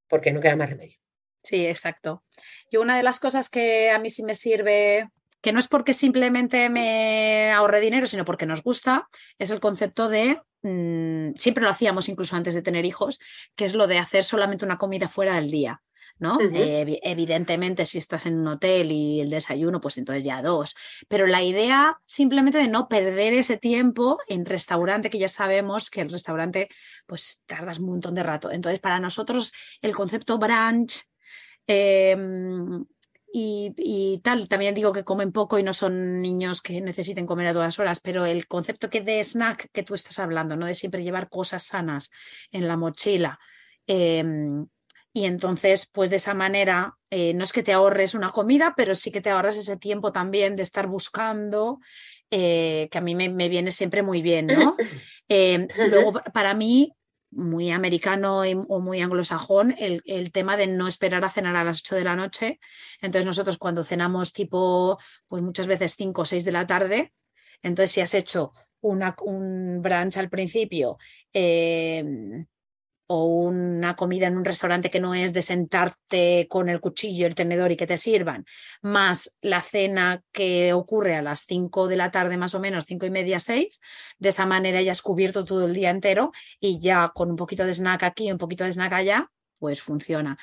porque no queda más remedio. Sí, exacto. Y una de las cosas que a mí sí me sirve que no es porque simplemente me ahorre dinero, sino porque nos gusta, es el concepto de, mm, siempre lo hacíamos incluso antes de tener hijos, que es lo de hacer solamente una comida fuera del día. ¿No? evidentemente, si estás en un hotel y el desayuno, pues entonces ya dos. Pero la idea simplemente de no perder ese tiempo en restaurante, que ya sabemos que el restaurante, pues tardas un montón de rato. Entonces, para nosotros, el concepto brunch em, y, tal. También digo que comen poco y no son niños que necesiten comer a todas horas, pero el concepto que de snack que tú estás hablando, ¿no? De siempre llevar cosas sanas en la mochila. Em, y entonces, pues de esa manera, eh, no es que te ahorres una comida, pero sí que te ahorras ese tiempo también de estar buscando, eh, que a mí me, viene siempre muy bien, ¿no? Em, luego, para mí, muy americano o muy anglosajón el, el, tema de no esperar a cenar a las 8 de la noche. Entonces nosotros cuando cenamos tipo, pues muchas veces 5 o 6 de la tarde, entonces si has hecho una, un brunch al principio, eh, o una comida en un restaurante que no es de sentarte con el cuchillo, el tenedor y que te sirvan, más la cena que ocurre a las 5 de la tarde más o menos, cinco y media, seis, de esa manera ya has cubierto todo el día entero y ya con un poquito de snack aquí, un poquito de snack allá, pues funciona.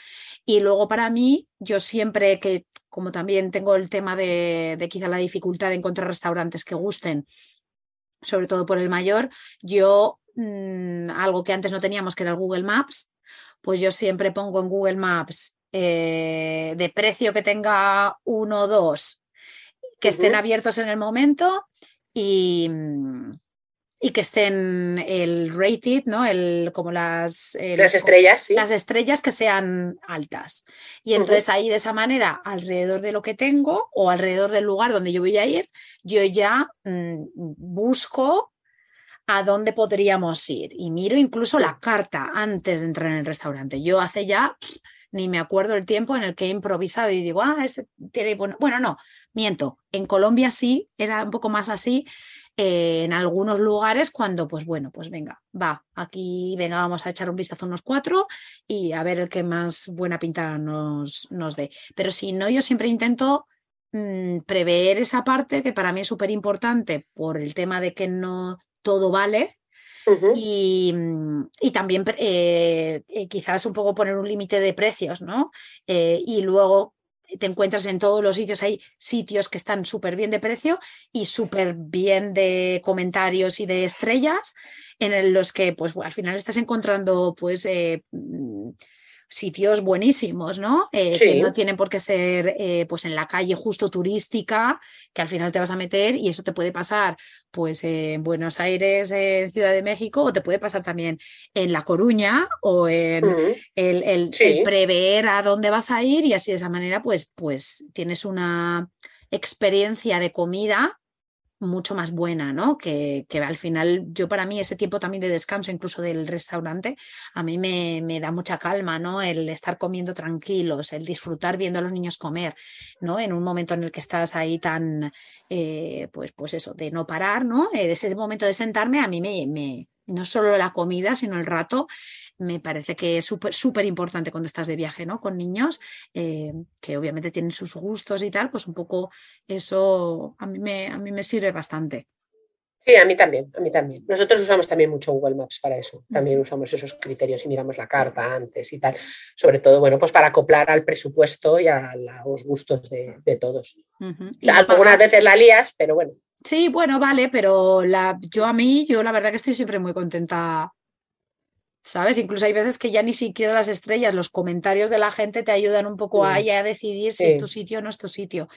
Y luego para mí, yo siempre que, como también tengo el tema de, de quizá la dificultad de encontrar restaurantes que gusten, sobre todo por el mayor, yo Mm, algo que antes no teníamos, que era el Google Maps, pues yo siempre pongo en Google Maps eh, de precio que tenga uno o dos, que estén abiertos en el momento y, y que estén el rated, ¿no? El, como las, las estrellas, sí. Las estrellas que sean altas. Y entonces ahí de esa manera, alrededor de lo que tengo o alrededor del lugar donde yo voy a ir, yo ya mm, busco a dónde podríamos ir. Y miro incluso la carta antes de entrar en el restaurante. Yo hace ya ni me acuerdo el tiempo en el que he improvisado y digo, ah, este tiene bueno. Bueno, no, miento. En Colombia sí, era un poco más así. Eh, en algunos lugares cuando, pues bueno, pues venga, va, aquí venga, vamos a echar un vistazo a unos cuatro y a ver el que más buena pinta nos, nos dé. Pero si no, yo siempre intento mm, prever esa parte que para mí es súper importante por el tema de que no todo vale. y, también eh, eh, quizás un poco poner un límite de precios, ¿no? Eh, y luego te encuentras en todos los sitios, hay sitios que están súper bien de precio y súper bien de comentarios y de estrellas, en los que pues al final estás encontrando pues sitios buenísimos, ¿no? Eh, que no tienen por qué ser eh, pues en la calle justo turística, que al final te vas a meter y eso te puede pasar pues en Buenos Aires, en Ciudad de México, o te puede pasar también en La Coruña o en el, el, prever a dónde vas a ir y así de esa manera pues, pues tienes una experiencia de comida mucho más buena, ¿no? Que, que, al final, yo para mí ese tiempo también de descanso, incluso del restaurante, a mí me, me, da mucha calma, ¿no? El estar comiendo tranquilos, el disfrutar viendo a los niños comer, ¿no? En un momento en el que estás ahí tan, eh, pues, pues eso, de no parar, ¿no? Ese momento de sentarme a mí me no solo la comida, sino el rato, me parece que es súper súper importante cuando estás de viaje, ¿no? Con niños, eh, que obviamente tienen sus gustos y tal, pues un poco eso a mí me, a mí me sirve bastante. Sí, a mí también, a mí también. Nosotros usamos también mucho Google Maps para eso. También usamos esos criterios y miramos la carta antes y tal. Sobre todo, bueno, pues para acoplar al presupuesto y a los gustos de, todos. Algunas veces la lías, pero bueno. Sí, bueno, vale, pero la, yo a mí, yo la verdad que estoy siempre muy contenta ¿sabes? Incluso hay veces que ya ni siquiera las estrellas, los comentarios de la gente te ayudan un poco a, a decidir si es tu sitio o no es tu sitio.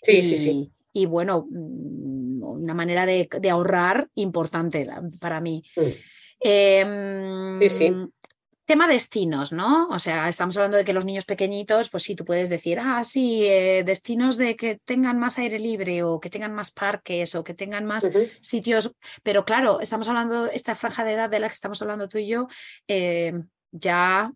Sí, sí, sí. Y bueno, mm, una manera de, ahorrar importante para mí. Mm. sí, sí. Em, Tema destinos, ¿no? O sea, estamos hablando de que los niños pequeñitos, pues sí, tú puedes decir, ah, sí, eh, destinos de que tengan más aire libre o que tengan más parques o que tengan más sitios, pero claro, estamos hablando, esta franja de edad de la que estamos hablando tú y yo, eh, ya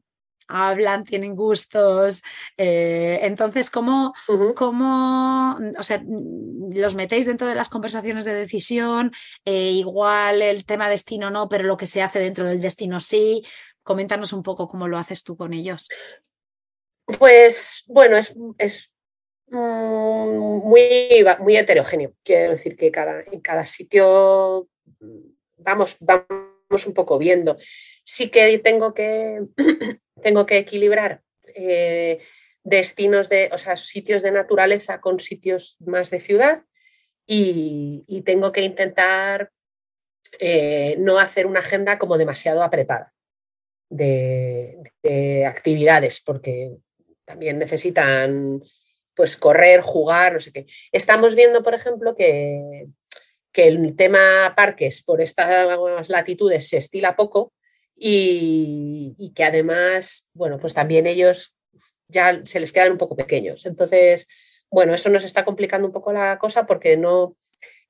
hablan, tienen gustos. Eh, entonces, ¿cómo, ¿cómo, o sea, los metéis dentro de las conversaciones de decisión? igual el tema destino no, pero lo que se hace dentro del destino sí. Coméntanos un poco cómo lo haces tú con ellos. Pues bueno, es, muy, muy heterogéneo. Quiero decir que cada, en cada sitio vamos, vamos un poco viendo. Sí que tengo que, tengo que equilibrar eh, destinos de, o sea, sitios de naturaleza con sitios más de ciudad y, tengo que intentar eh, no hacer una agenda como demasiado apretada de, actividades, porque también necesitan pues correr, jugar, no sé qué. Estamos viendo, por ejemplo, que, que el tema parques por estas latitudes se estila poco y, y, que además, bueno, pues también ellos ya se les quedan un poco pequeños. Entonces, bueno, eso nos está complicando un poco la cosa porque no,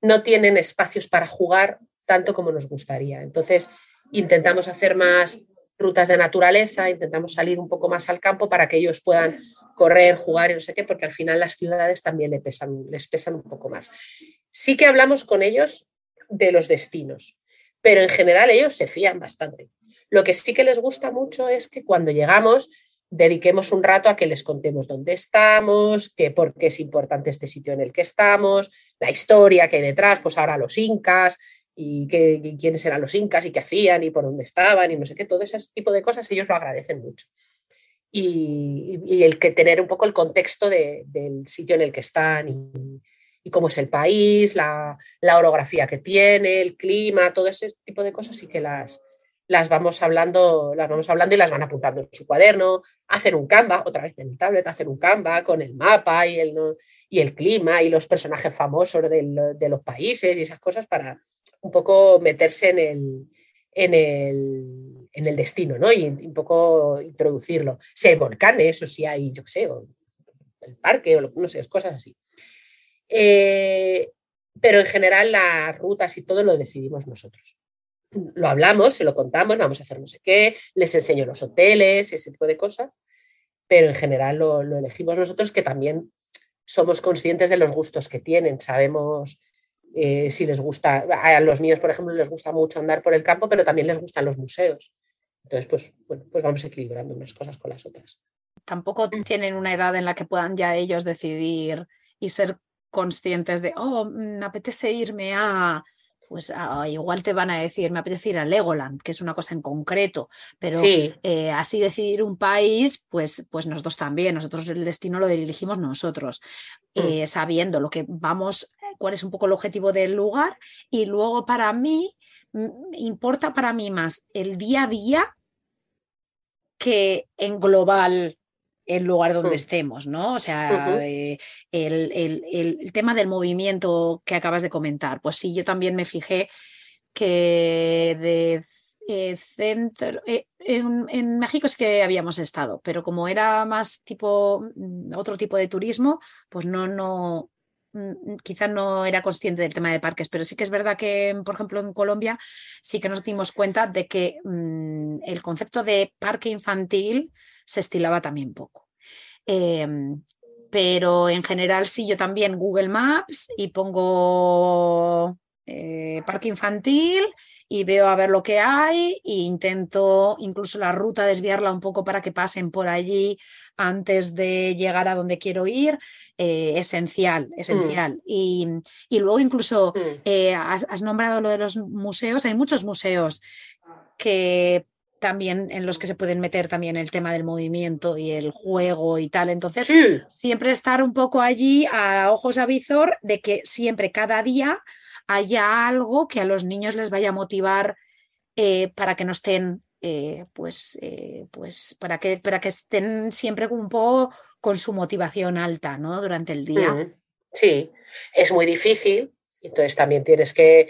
no tienen espacios para jugar tanto como nos gustaría. Entonces, intentamos hacer más rutas de naturaleza, intentamos salir un poco más al campo para que ellos puedan correr, jugar y no sé qué, porque al final las ciudades también les pesan, les pesan un poco más. Sí que hablamos con ellos de los destinos, pero en general ellos se fían bastante. Lo que sí que les gusta mucho es que cuando llegamos dediquemos un rato a que les contemos dónde estamos, que por qué es importante este sitio en el que estamos, la historia que hay detrás, pues ahora los incas y, quiénes eran los incas y qué hacían y por dónde estaban y no sé qué, todo ese tipo de cosas ellos lo agradecen mucho. Y, el que tener un poco el contexto del sitio en el que están y, cómo es el país, la, la, orografía que tiene, el clima, todo ese tipo de cosas sí que las, las vamos hablando, las vamos hablando y las van apuntando en su cuaderno, hacen un Canva, otra vez en el tablet, hacen un Canva con el mapa y el, y el clima y los personajes famosos de los países y esas cosas para un poco meterse en el, en el, en el destino, ¿no? Y un poco introducirlo. Si hay volcanes o si hay, yo qué sé, el parque o no sé, cosas así. Eh, pero en general las rutas y todo lo decidimos nosotros lo hablamos, se lo contamos, vamos a hacer no sé qué, les enseño los hoteles, ese tipo de cosas, pero en general lo, elegimos nosotros que también somos conscientes de los gustos que tienen, sabemos eh, si les gusta, a los míos, por ejemplo, les gusta mucho andar por el campo, pero también les gustan los museos. Entonces, pues, bueno, pues vamos equilibrando unas cosas con las otras. Tampoco tienen una edad en la que puedan ya ellos decidir y ser conscientes de, oh, me apetece irme a pues ah, igual te van a decir, me apetece ir a Legoland, que es una cosa en concreto, pero eh, así decidir un país, pues, pues nosotros también, nosotros el destino lo dirigimos nosotros, mm. eh, sabiendo lo que vamos, cuál es un poco el objetivo del lugar y luego para mí, importa para mí más el día a día que en global el lugar donde mm. estemos, ¿no? O sea, eh, el, tema del movimiento que acabas de comentar, pues sí, yo también me fijé que de eh, centro, eh, en, México es que habíamos estado, pero como era más tipo, mm, otro tipo de turismo, pues no, no, mm, quizás no era consciente del tema de parques, pero sí que es verdad que, por ejemplo, en Colombia sí que nos dimos cuenta de que el concepto de parque infantil se estilaba también poco. Em, pero en general sí, yo también Google Maps y pongo eh, parque infantil y veo a ver lo que hay e intento incluso la ruta desviarla un poco para que pasen por allí antes de llegar a donde quiero ir, eh, esencial, mm. esencial. Y, luego incluso mm. eh, has, nombrado lo de los museos, hay muchos museos que también en los que se pueden meter también el tema del movimiento y el juego y tal. Entonces, siempre estar un poco allí a ojos a visor de que siempre, cada día, haya algo que a los niños les vaya a motivar eh, para que no estén, eh, pues, eh, pues para que, para que estén siempre un poco con su motivación alta, ¿no? Durante el día. Sí, es muy difícil. Entonces también tienes que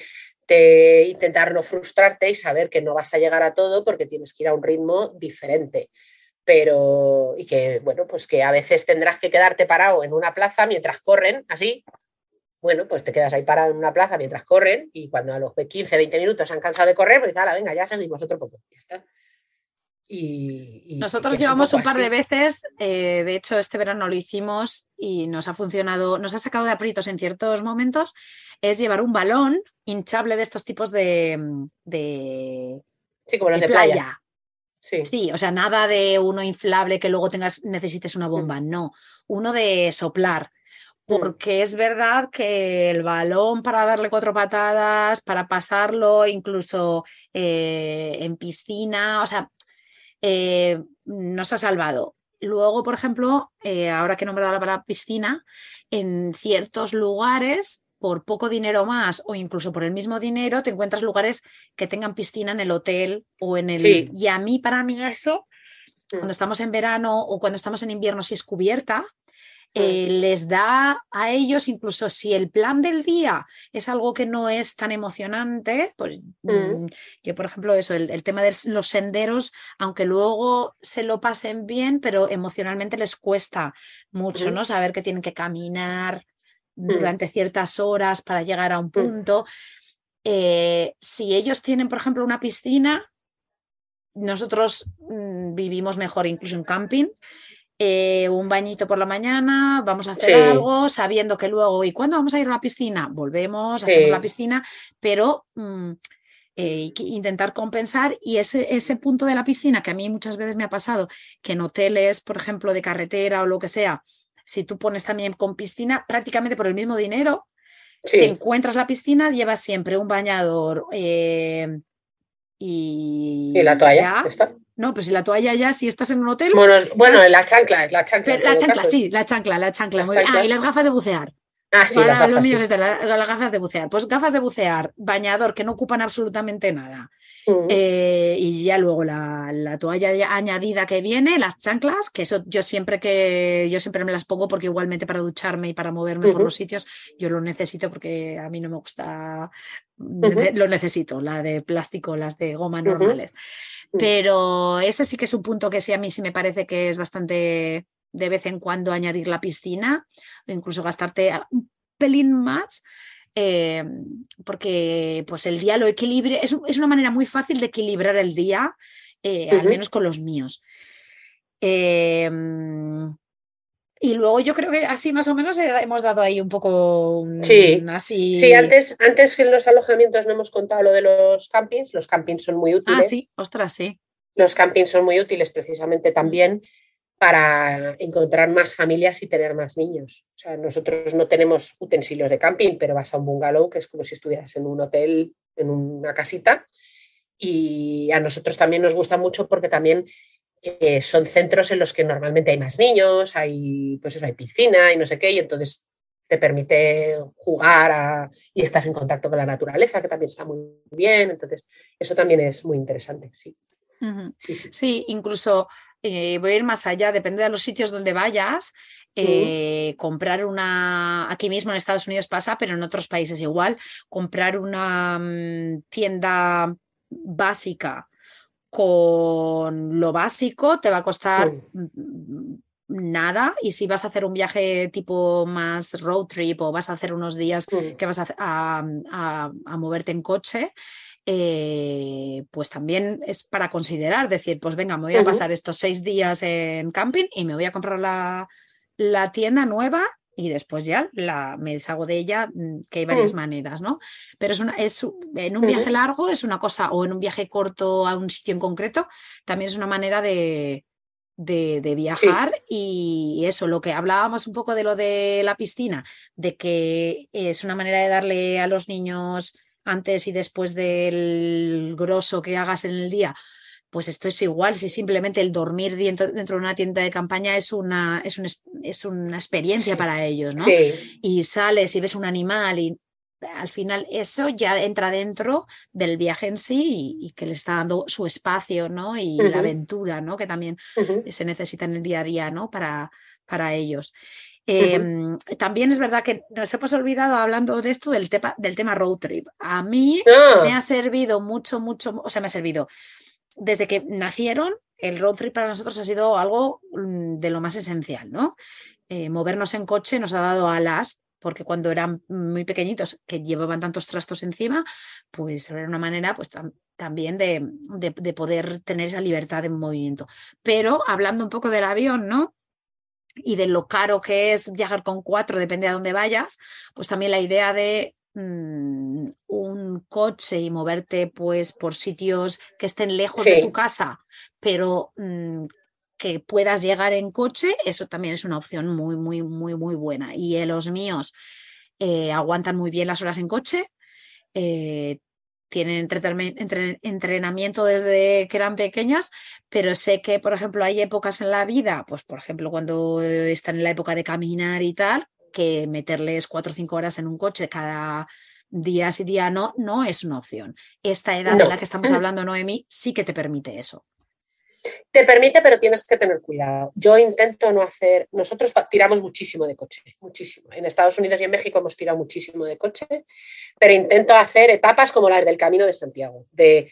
intentar no frustrarte y saber que no vas a llegar a todo porque tienes que ir a un ritmo diferente. Pero, y que, bueno, pues que a veces tendrás que quedarte parado en una plaza mientras corren, así. Bueno, pues te quedas ahí parado en una plaza mientras corren y cuando a los 15, 20 minutos han cansado de correr, pues la venga, ya seguimos otro poco. Ya está. Nosotros llevamos un, par de veces, eh, de hecho este verano lo hicimos y nos ha funcionado, nos ha sacado de aprietos en ciertos momentos, es llevar un balón hinchable de estos tipos de, de, sí, como los de, playa. Sí. o sea, nada de uno inflable que luego tengas, necesites una bomba, mm. no, uno de soplar, mm. porque es verdad que el balón para darle cuatro patadas, para pasarlo incluso eh, en piscina, o sea, eh, nos ha salvado. luego, por ejemplo, eh, ahora que he nombrado la palabra piscina, en ciertos lugares por poco dinero más o incluso por el mismo dinero, te encuentras lugares que tengan piscina en el hotel o en el... Y a mí, para mí eso, mm. cuando estamos en verano o cuando estamos en invierno, si es cubierta, mm. Eh, les da a ellos, incluso si el plan del día es algo que no es tan emocionante, pues mm. que por ejemplo eso, el, tema de los senderos, aunque luego se lo pasen bien, pero emocionalmente les cuesta mucho, ¿no? Saber que tienen que caminar, Mm. durante ciertas horas para llegar a un mm. punto. Eh, si ellos tienen, por ejemplo, una piscina, nosotros mm, vivimos mejor incluso en camping. Eh, un bañito por la mañana, vamos a hacer algo, sabiendo que luego, ¿y cuándo vamos a ir a la piscina? Volvemos, a hacemos la piscina, pero eh, intentar compensar y ese, ese punto de la piscina que a mí muchas veces me ha pasado, que en hoteles, por ejemplo, de carretera o lo que sea, si tú pones también con piscina, prácticamente por el mismo dinero, te encuentras la piscina, llevas siempre un bañador eh, y... ¿Y la toalla? ¿Está? No, pues si la toalla ya, si estás en un hotel. Bueno, bueno la chancla, la chancla. La chancla, sí, la chancla, la chancla. Ah, y las gafas de bucear. Ah, sí, las gafas, las, gafas de bucear. Pues gafas de bucear, bañador, que no ocupan absolutamente nada. Mm. Eh, y ya luego la, toalla añadida que viene, las chanclas, que eso yo siempre que yo siempre me las pongo porque igualmente para ducharme y para moverme por los sitios, yo lo necesito porque a mí no me gusta, lo necesito, la de plástico, las de goma normales. Pero ese sí que es un punto que sí a mí sí me parece que es bastante de vez en cuando añadir la piscina o incluso gastarte un pelín más. Eh, porque pues el día lo equilibre, es, una manera muy fácil de equilibrar el día, eh, al menos con los míos. Em, y luego yo creo que así más o menos hemos dado ahí un poco sí, así. Sí, antes, antes en los alojamientos no hemos contado lo de los campings. Los campings son muy útiles. Ah, sí, ostras, sí. Los campings son muy útiles precisamente también para encontrar más familias y tener más niños. O sea, nosotros no tenemos utensilios de camping, pero vas a un bungalow que es como si estuvieras en un hotel, en una casita. Y a nosotros también nos gusta mucho porque también eh, son centros en los que normalmente hay más niños, hay, pues eso, hay piscina y no sé qué, y entonces te permite jugar y estás en contacto con la naturaleza, que también está muy bien. Entonces, eso también es muy interesante, sí. sí, sí. sí, incluso eh, voy a ir más allá, depende de los sitios donde vayas. Eh, comprar una, aquí mismo en Estados Unidos pasa, pero en otros países igual, comprar una mm, tienda básica con lo básico te va a costar nada y si vas a hacer un viaje tipo más road trip o vas a hacer unos días que vas a, a moverte en coche, eh, pues también es para considerar, decir, pues venga, me voy a pasar estos seis días en camping y me voy a comprar la, tienda nueva y después ya la, me deshago de ella, mm, que hay varias mm. maneras, ¿no? Pero es, una, es en un viaje largo es una cosa, o en un viaje corto a un sitio en concreto, también es una manera de, de, viajar y eso, lo que hablábamos un poco de lo de la piscina, de que es una manera de darle a los niños antes y después del grosso que hagas en el día, pues esto es igual, si simplemente el dormir dentro, de una tienda de campaña es una, es es una experiencia para ellos, ¿no? Y sales y ves un animal y al final eso ya entra dentro del viaje en sí y, que le está dando su espacio, ¿no? Y la aventura, ¿no? Que también se necesita en el día a día, ¿no? Para, para ellos. Em, también es verdad que nos hemos olvidado hablando de esto del, del tema road trip. A mí ah. me ha servido mucho, mucho, o sea, me ha servido desde que nacieron, el road trip para nosotros ha sido algo mm, de lo más esencial, ¿no? Eh, movernos en coche nos ha dado alas porque cuando eran muy pequeñitos, que llevaban tantos trastos encima, pues era una manera pues, también de, de, poder tener esa libertad de movimiento. Pero hablando un poco del avión, ¿no? y de lo caro que es viajar con cuatro, depende a dónde vayas, pues también la idea de mm, un coche y moverte pues por sitios que estén lejos de tu casa, pero mm, que puedas llegar en coche, eso también es una opción muy, muy, muy, muy buena. Y los míos eh, aguantan muy bien las horas en coche. Eh, tienen entrenamiento desde que eran pequeñas, pero sé que, por ejemplo, hay épocas en la vida, pues por ejemplo, cuando están en la época de caminar y tal, que meterles cuatro o cinco horas en un coche cada día sí día no, no es una opción. Esta edad de la que estamos hablando, Noemi, sí que te permite eso. Te permite, pero tienes que tener cuidado. Yo intento no hacer, nosotros tiramos muchísimo de coche, muchísimo. En Estados Unidos y en México hemos tirado muchísimo de coche, pero intento hacer etapas como las del Camino de Santiago, de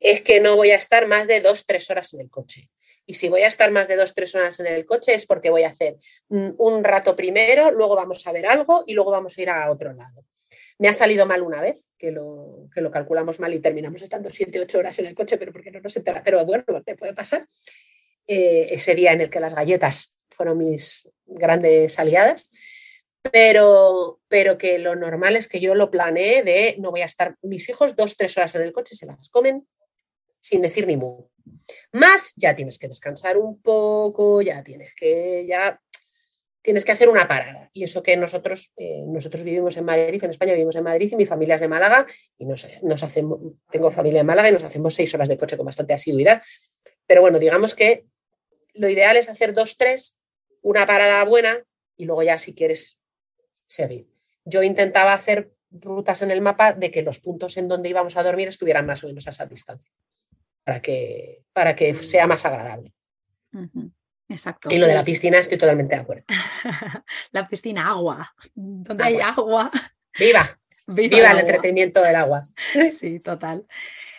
es que no voy a estar más de dos, tres horas en el coche. Y si voy a estar más de dos, tres horas en el coche es porque voy a hacer un rato primero, luego vamos a ver algo y luego vamos a ir a otro lado. Me ha salido mal una vez, que lo, que lo calculamos mal y terminamos estando siete, ocho horas en el coche, pero porque no nos entera. Pero bueno, te puede pasar. Eh, ese día en el que las galletas fueron mis grandes aliadas. Pero, pero que lo normal es que yo lo planeé de no voy a estar, mis hijos dos, tres horas en el coche se las comen sin decir ni mu. Más ya tienes que descansar un poco, ya tienes que, ya tienes que hacer una parada. Y eso que nosotros, eh, nosotros vivimos en Madrid, en España vivimos en Madrid y mi familia es de Málaga y nos, nos hacemos, tengo familia en Málaga y nos hacemos seis horas de coche con bastante asiduidad. Pero bueno, digamos que lo ideal es hacer dos, tres, una parada buena y luego ya si quieres seguir. Yo intentaba hacer rutas en el mapa de que los puntos en donde íbamos a dormir estuvieran más o menos a esa distancia, para que, para que sea más agradable. Exacto. Y lo de la piscina estoy totalmente de acuerdo. la piscina, agua. Donde hay agua. ¡Viva! Viva, el, entretenimiento del agua. Sí, total.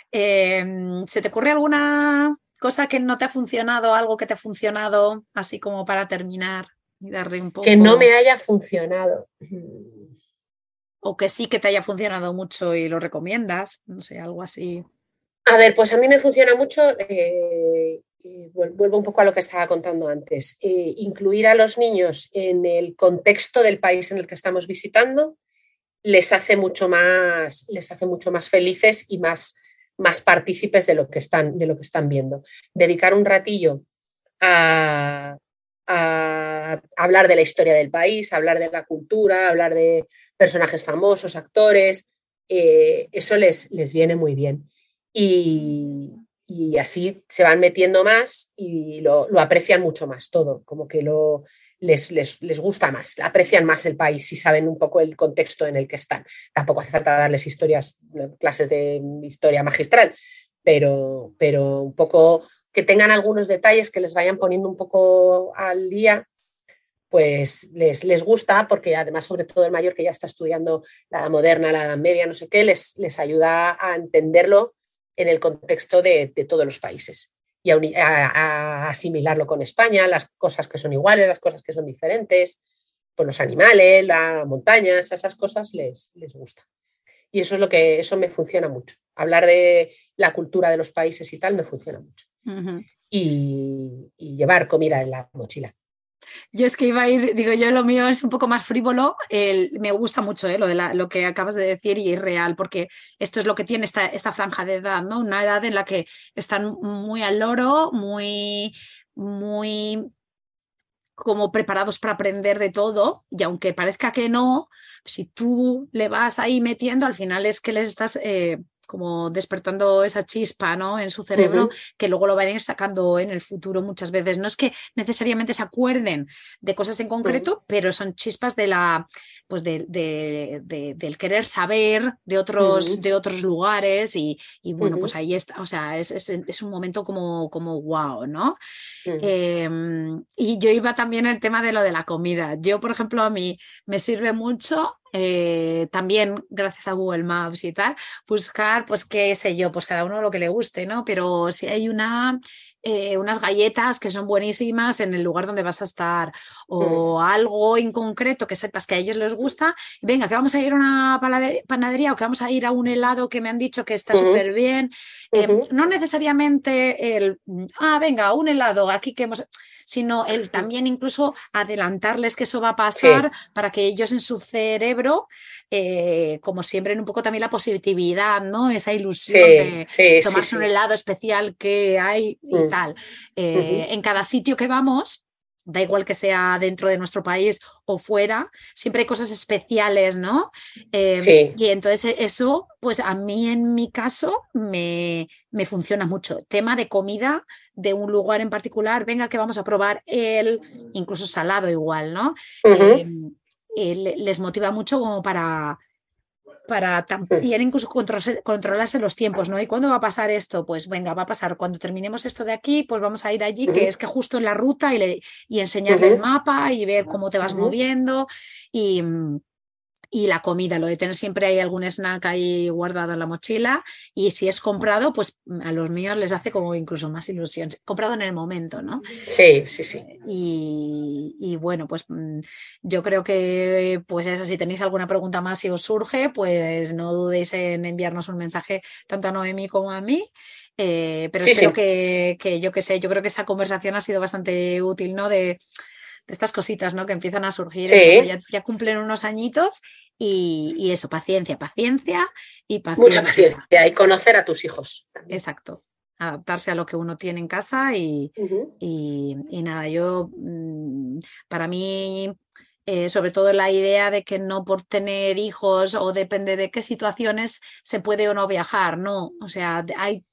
Em, ¿Se te ocurre alguna cosa que no te ha funcionado, algo que te ha funcionado, así como para terminar y darle un poco. Que no me haya funcionado. O que sí que te haya funcionado mucho y lo recomiendas, no sé, algo así. A ver, pues a mí me funciona mucho eh, vuelvo un poco a lo que estaba contando antes, eh, incluir a los niños en el contexto del país en el que estamos visitando les hace mucho más, les hace mucho más felices y más, más partícipes de lo, que están, de lo que están viendo. Dedicar un ratillo a, hablar de la historia del país, hablar de la cultura, hablar de personajes famosos, actores, eh, eso les, les viene muy bien. Y, así se van metiendo más y lo, aprecian mucho más todo, como que lo, les, les, gusta más, aprecian más el país y saben un poco el contexto en el que están. Tampoco hace falta darles historias, clases de historia magistral, pero, pero un poco que tengan algunos detalles que les vayan poniendo un poco al día, pues les, les gusta porque además sobre todo el mayor que ya está estudiando la edad moderna, la edad media, no sé qué, les, les ayuda a entenderlo en el contexto de, todos los países y a, asimilarlo con España, las cosas que son iguales, las cosas que son diferentes, pues los animales, las montañas, esas cosas les, les gusta. Y eso es lo que, eso me funciona mucho. Hablar de la cultura de los países y tal me funciona mucho. y, llevar comida en la mochila. Yo es que iba a ir, digo yo, lo mío es un poco más frívolo. me gusta mucho ¿eh? lo, de lo que acabas de decir y es real, porque esto es lo que tiene esta, esta franja de edad, ¿no? Una edad en la que están muy al loro, muy, muy como preparados para aprender de todo y aunque parezca que no, si tú le vas ahí metiendo, al final es que les estás eh, como despertando esa chispa ¿no? en su cerebro que luego lo van a ir sacando en el futuro muchas veces. No es que necesariamente se acuerden de cosas en concreto, pero son chispas de la, pues de, del querer saber de otros, de otros lugares y, bueno, pues ahí está, o sea, es, es, un momento como, como wow, ¿no? Em, y yo iba también el tema de lo de la comida. Yo, por ejemplo, a mí me sirve mucho eh, también gracias a Google Maps y tal, buscar, pues qué sé yo, pues cada uno lo que le guste, ¿no? Pero si hay una, eh, unas galletas que son buenísimas en el lugar donde vas a estar o algo en concreto que sepas que a ellos les gusta, venga, que vamos a ir a una panadería o que vamos a ir a un helado que me han dicho que está súper bien. Em, no necesariamente el, ah, venga, un helado aquí que hemos sino el también incluso adelantarles que eso va a pasar para que ellos en su cerebro, eh, como siempre, en un poco también la positividad, ¿no? Esa ilusión de tomarse un helado especial que hay y mm. tal. Eh, en cada sitio que vamos, da igual que sea dentro de nuestro país o fuera, siempre hay cosas especiales, ¿no? Em, sí. Y entonces e, eso, pues a mí en mi caso me, me, funciona mucho. Tema de comida de un lugar en particular, venga que vamos a probar el, incluso salado igual, ¿no? Em, les motiva mucho como para para también incluso controlarse los tiempos, ¿no? ¿Y cuándo va a pasar esto? Pues venga, va a pasar cuando terminemos esto de aquí, pues vamos a ir allí, que es que justo en la ruta y, le, y enseñarle el mapa y ver cómo te vas moviendo y, mm, y la comida, lo de tener siempre hay algún snack ahí guardado en la mochila y si es comprado, pues a los míos les hace como incluso más ilusión, comprado en el momento, ¿no? Sí, sí, sí. Y, bueno, pues mm, yo creo que pues eso, si tenéis alguna pregunta más si os surge, pues no dudéis en enviarnos un mensaje tanto a Noemi como a mí. Eh, pero creo Que, que yo que sé, yo creo que esta conversación ha sido bastante útil, ¿no? De de estas cositas ¿no? que empiezan a surgir, ya, cumplen unos añitos y, eso, paciencia, paciencia y paciencia. Mucha paciencia y conocer a tus hijos. Exacto, adaptarse a lo que uno tiene en casa y, nada, yo, mm, para mí... Eh, sobre todo la idea de que no por tener hijos o depende de qué situaciones se puede o no viajar, no, o sea, hay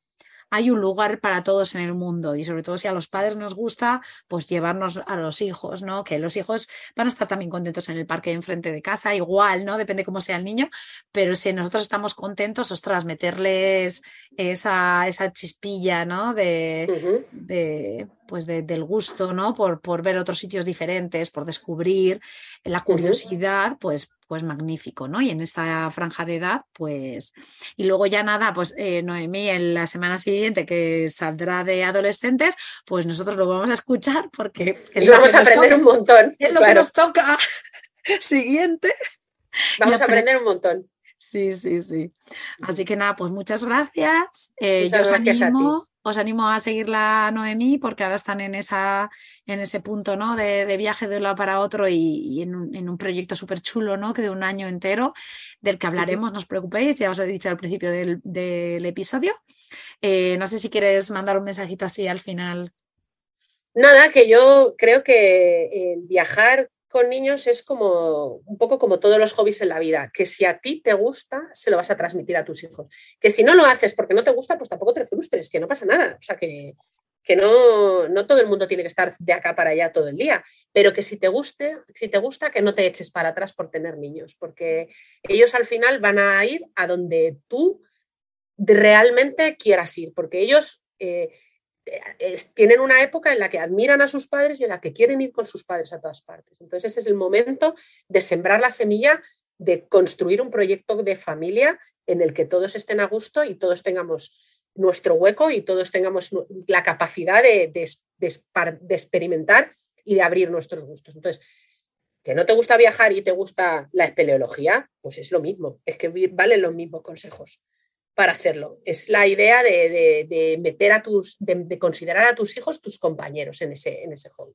hay un lugar para todos en el mundo y sobre todo si a los padres nos gusta, pues llevarnos a los hijos, ¿no? Que los hijos van a estar también contentos en el parque de enfrente de casa, igual, ¿no? Depende cómo sea el niño, pero si nosotros estamos contentos, ostras, meterles esa, esa chispilla, ¿no? De, de pues del gusto, ¿no? Por, por, ver otros sitios diferentes, por descubrir la curiosidad, pues, pues magnífico, ¿no? Y en esta franja de edad, pues, y luego ya nada, pues eh, Noemí en la semana siguiente que saldrá de adolescentes, pues nosotros lo vamos a escuchar porque y vamos a aprender un montón. Es lo que nos toca. Siguiente. Vamos a aprender un montón. Sí, sí, sí. Así que nada, pues muchas gracias. Eh, muchas gracias a ti os animo a seguirla Noemí porque ahora están en, esa, en ese punto ¿no? de, viaje de un lado para otro y, en, un, proyecto súper chulo ¿no? que de un año entero del que hablaremos, no os preocupéis, ya os he dicho al principio del, episodio. Eh, no sé si quieres mandar un mensajito así al final. Nada, que yo creo que viajar con niños es como un poco como todos los hobbies en la vida, que si a ti te gusta, se lo vas a transmitir a tus hijos. Que si no lo haces porque no te gusta, pues tampoco te frustres, que no pasa nada. O sea, que, que no, no todo el mundo tiene que estar de acá para allá todo el día, pero que si te guste, si te gusta, que no te eches para atrás por tener niños, porque ellos al final van a ir a donde tú realmente quieras ir, porque ellos eh, tienen una época en la que admiran a sus padres y en la que quieren ir con sus padres a todas partes. Entonces ese es el momento de sembrar la semilla, de construir un proyecto de familia en el que todos estén a gusto y todos tengamos nuestro hueco y todos tengamos la capacidad de, de experimentar y de abrir nuestros gustos. Entonces, que no te gusta viajar y te gusta la espeleología, pues es lo mismo, es que valen los mismos consejos para hacerlo. Es la idea de, meter a tus, de, considerar a tus hijos tus compañeros en ese, en ese hobby.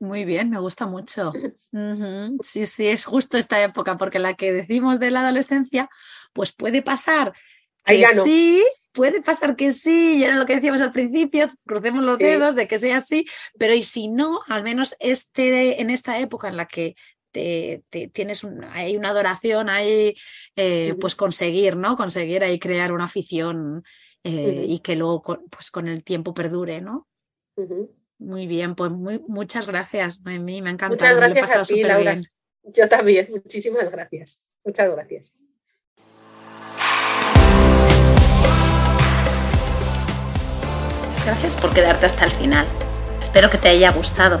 Muy bien, me gusta mucho. Sí, sí, es justo esta época, porque la que decimos de la adolescencia, pues puede pasar que sí, puede pasar que sí, y era lo que decíamos al principio, crucemos los dedos de que sea así, pero y si no, al menos este, en esta época en la que te, tienes hay una adoración, hay eh, pues conseguir, ¿no? Conseguir ahí crear una afición eh, y que luego pues con el tiempo perdure, ¿no? Muy bien, pues muy, muchas gracias, Noemí, me ha encantado. Muchas gracias a ti, Laura. Yo también, muchísimas gracias. Muchas gracias. Gracias por quedarte hasta el final. Espero que te haya gustado.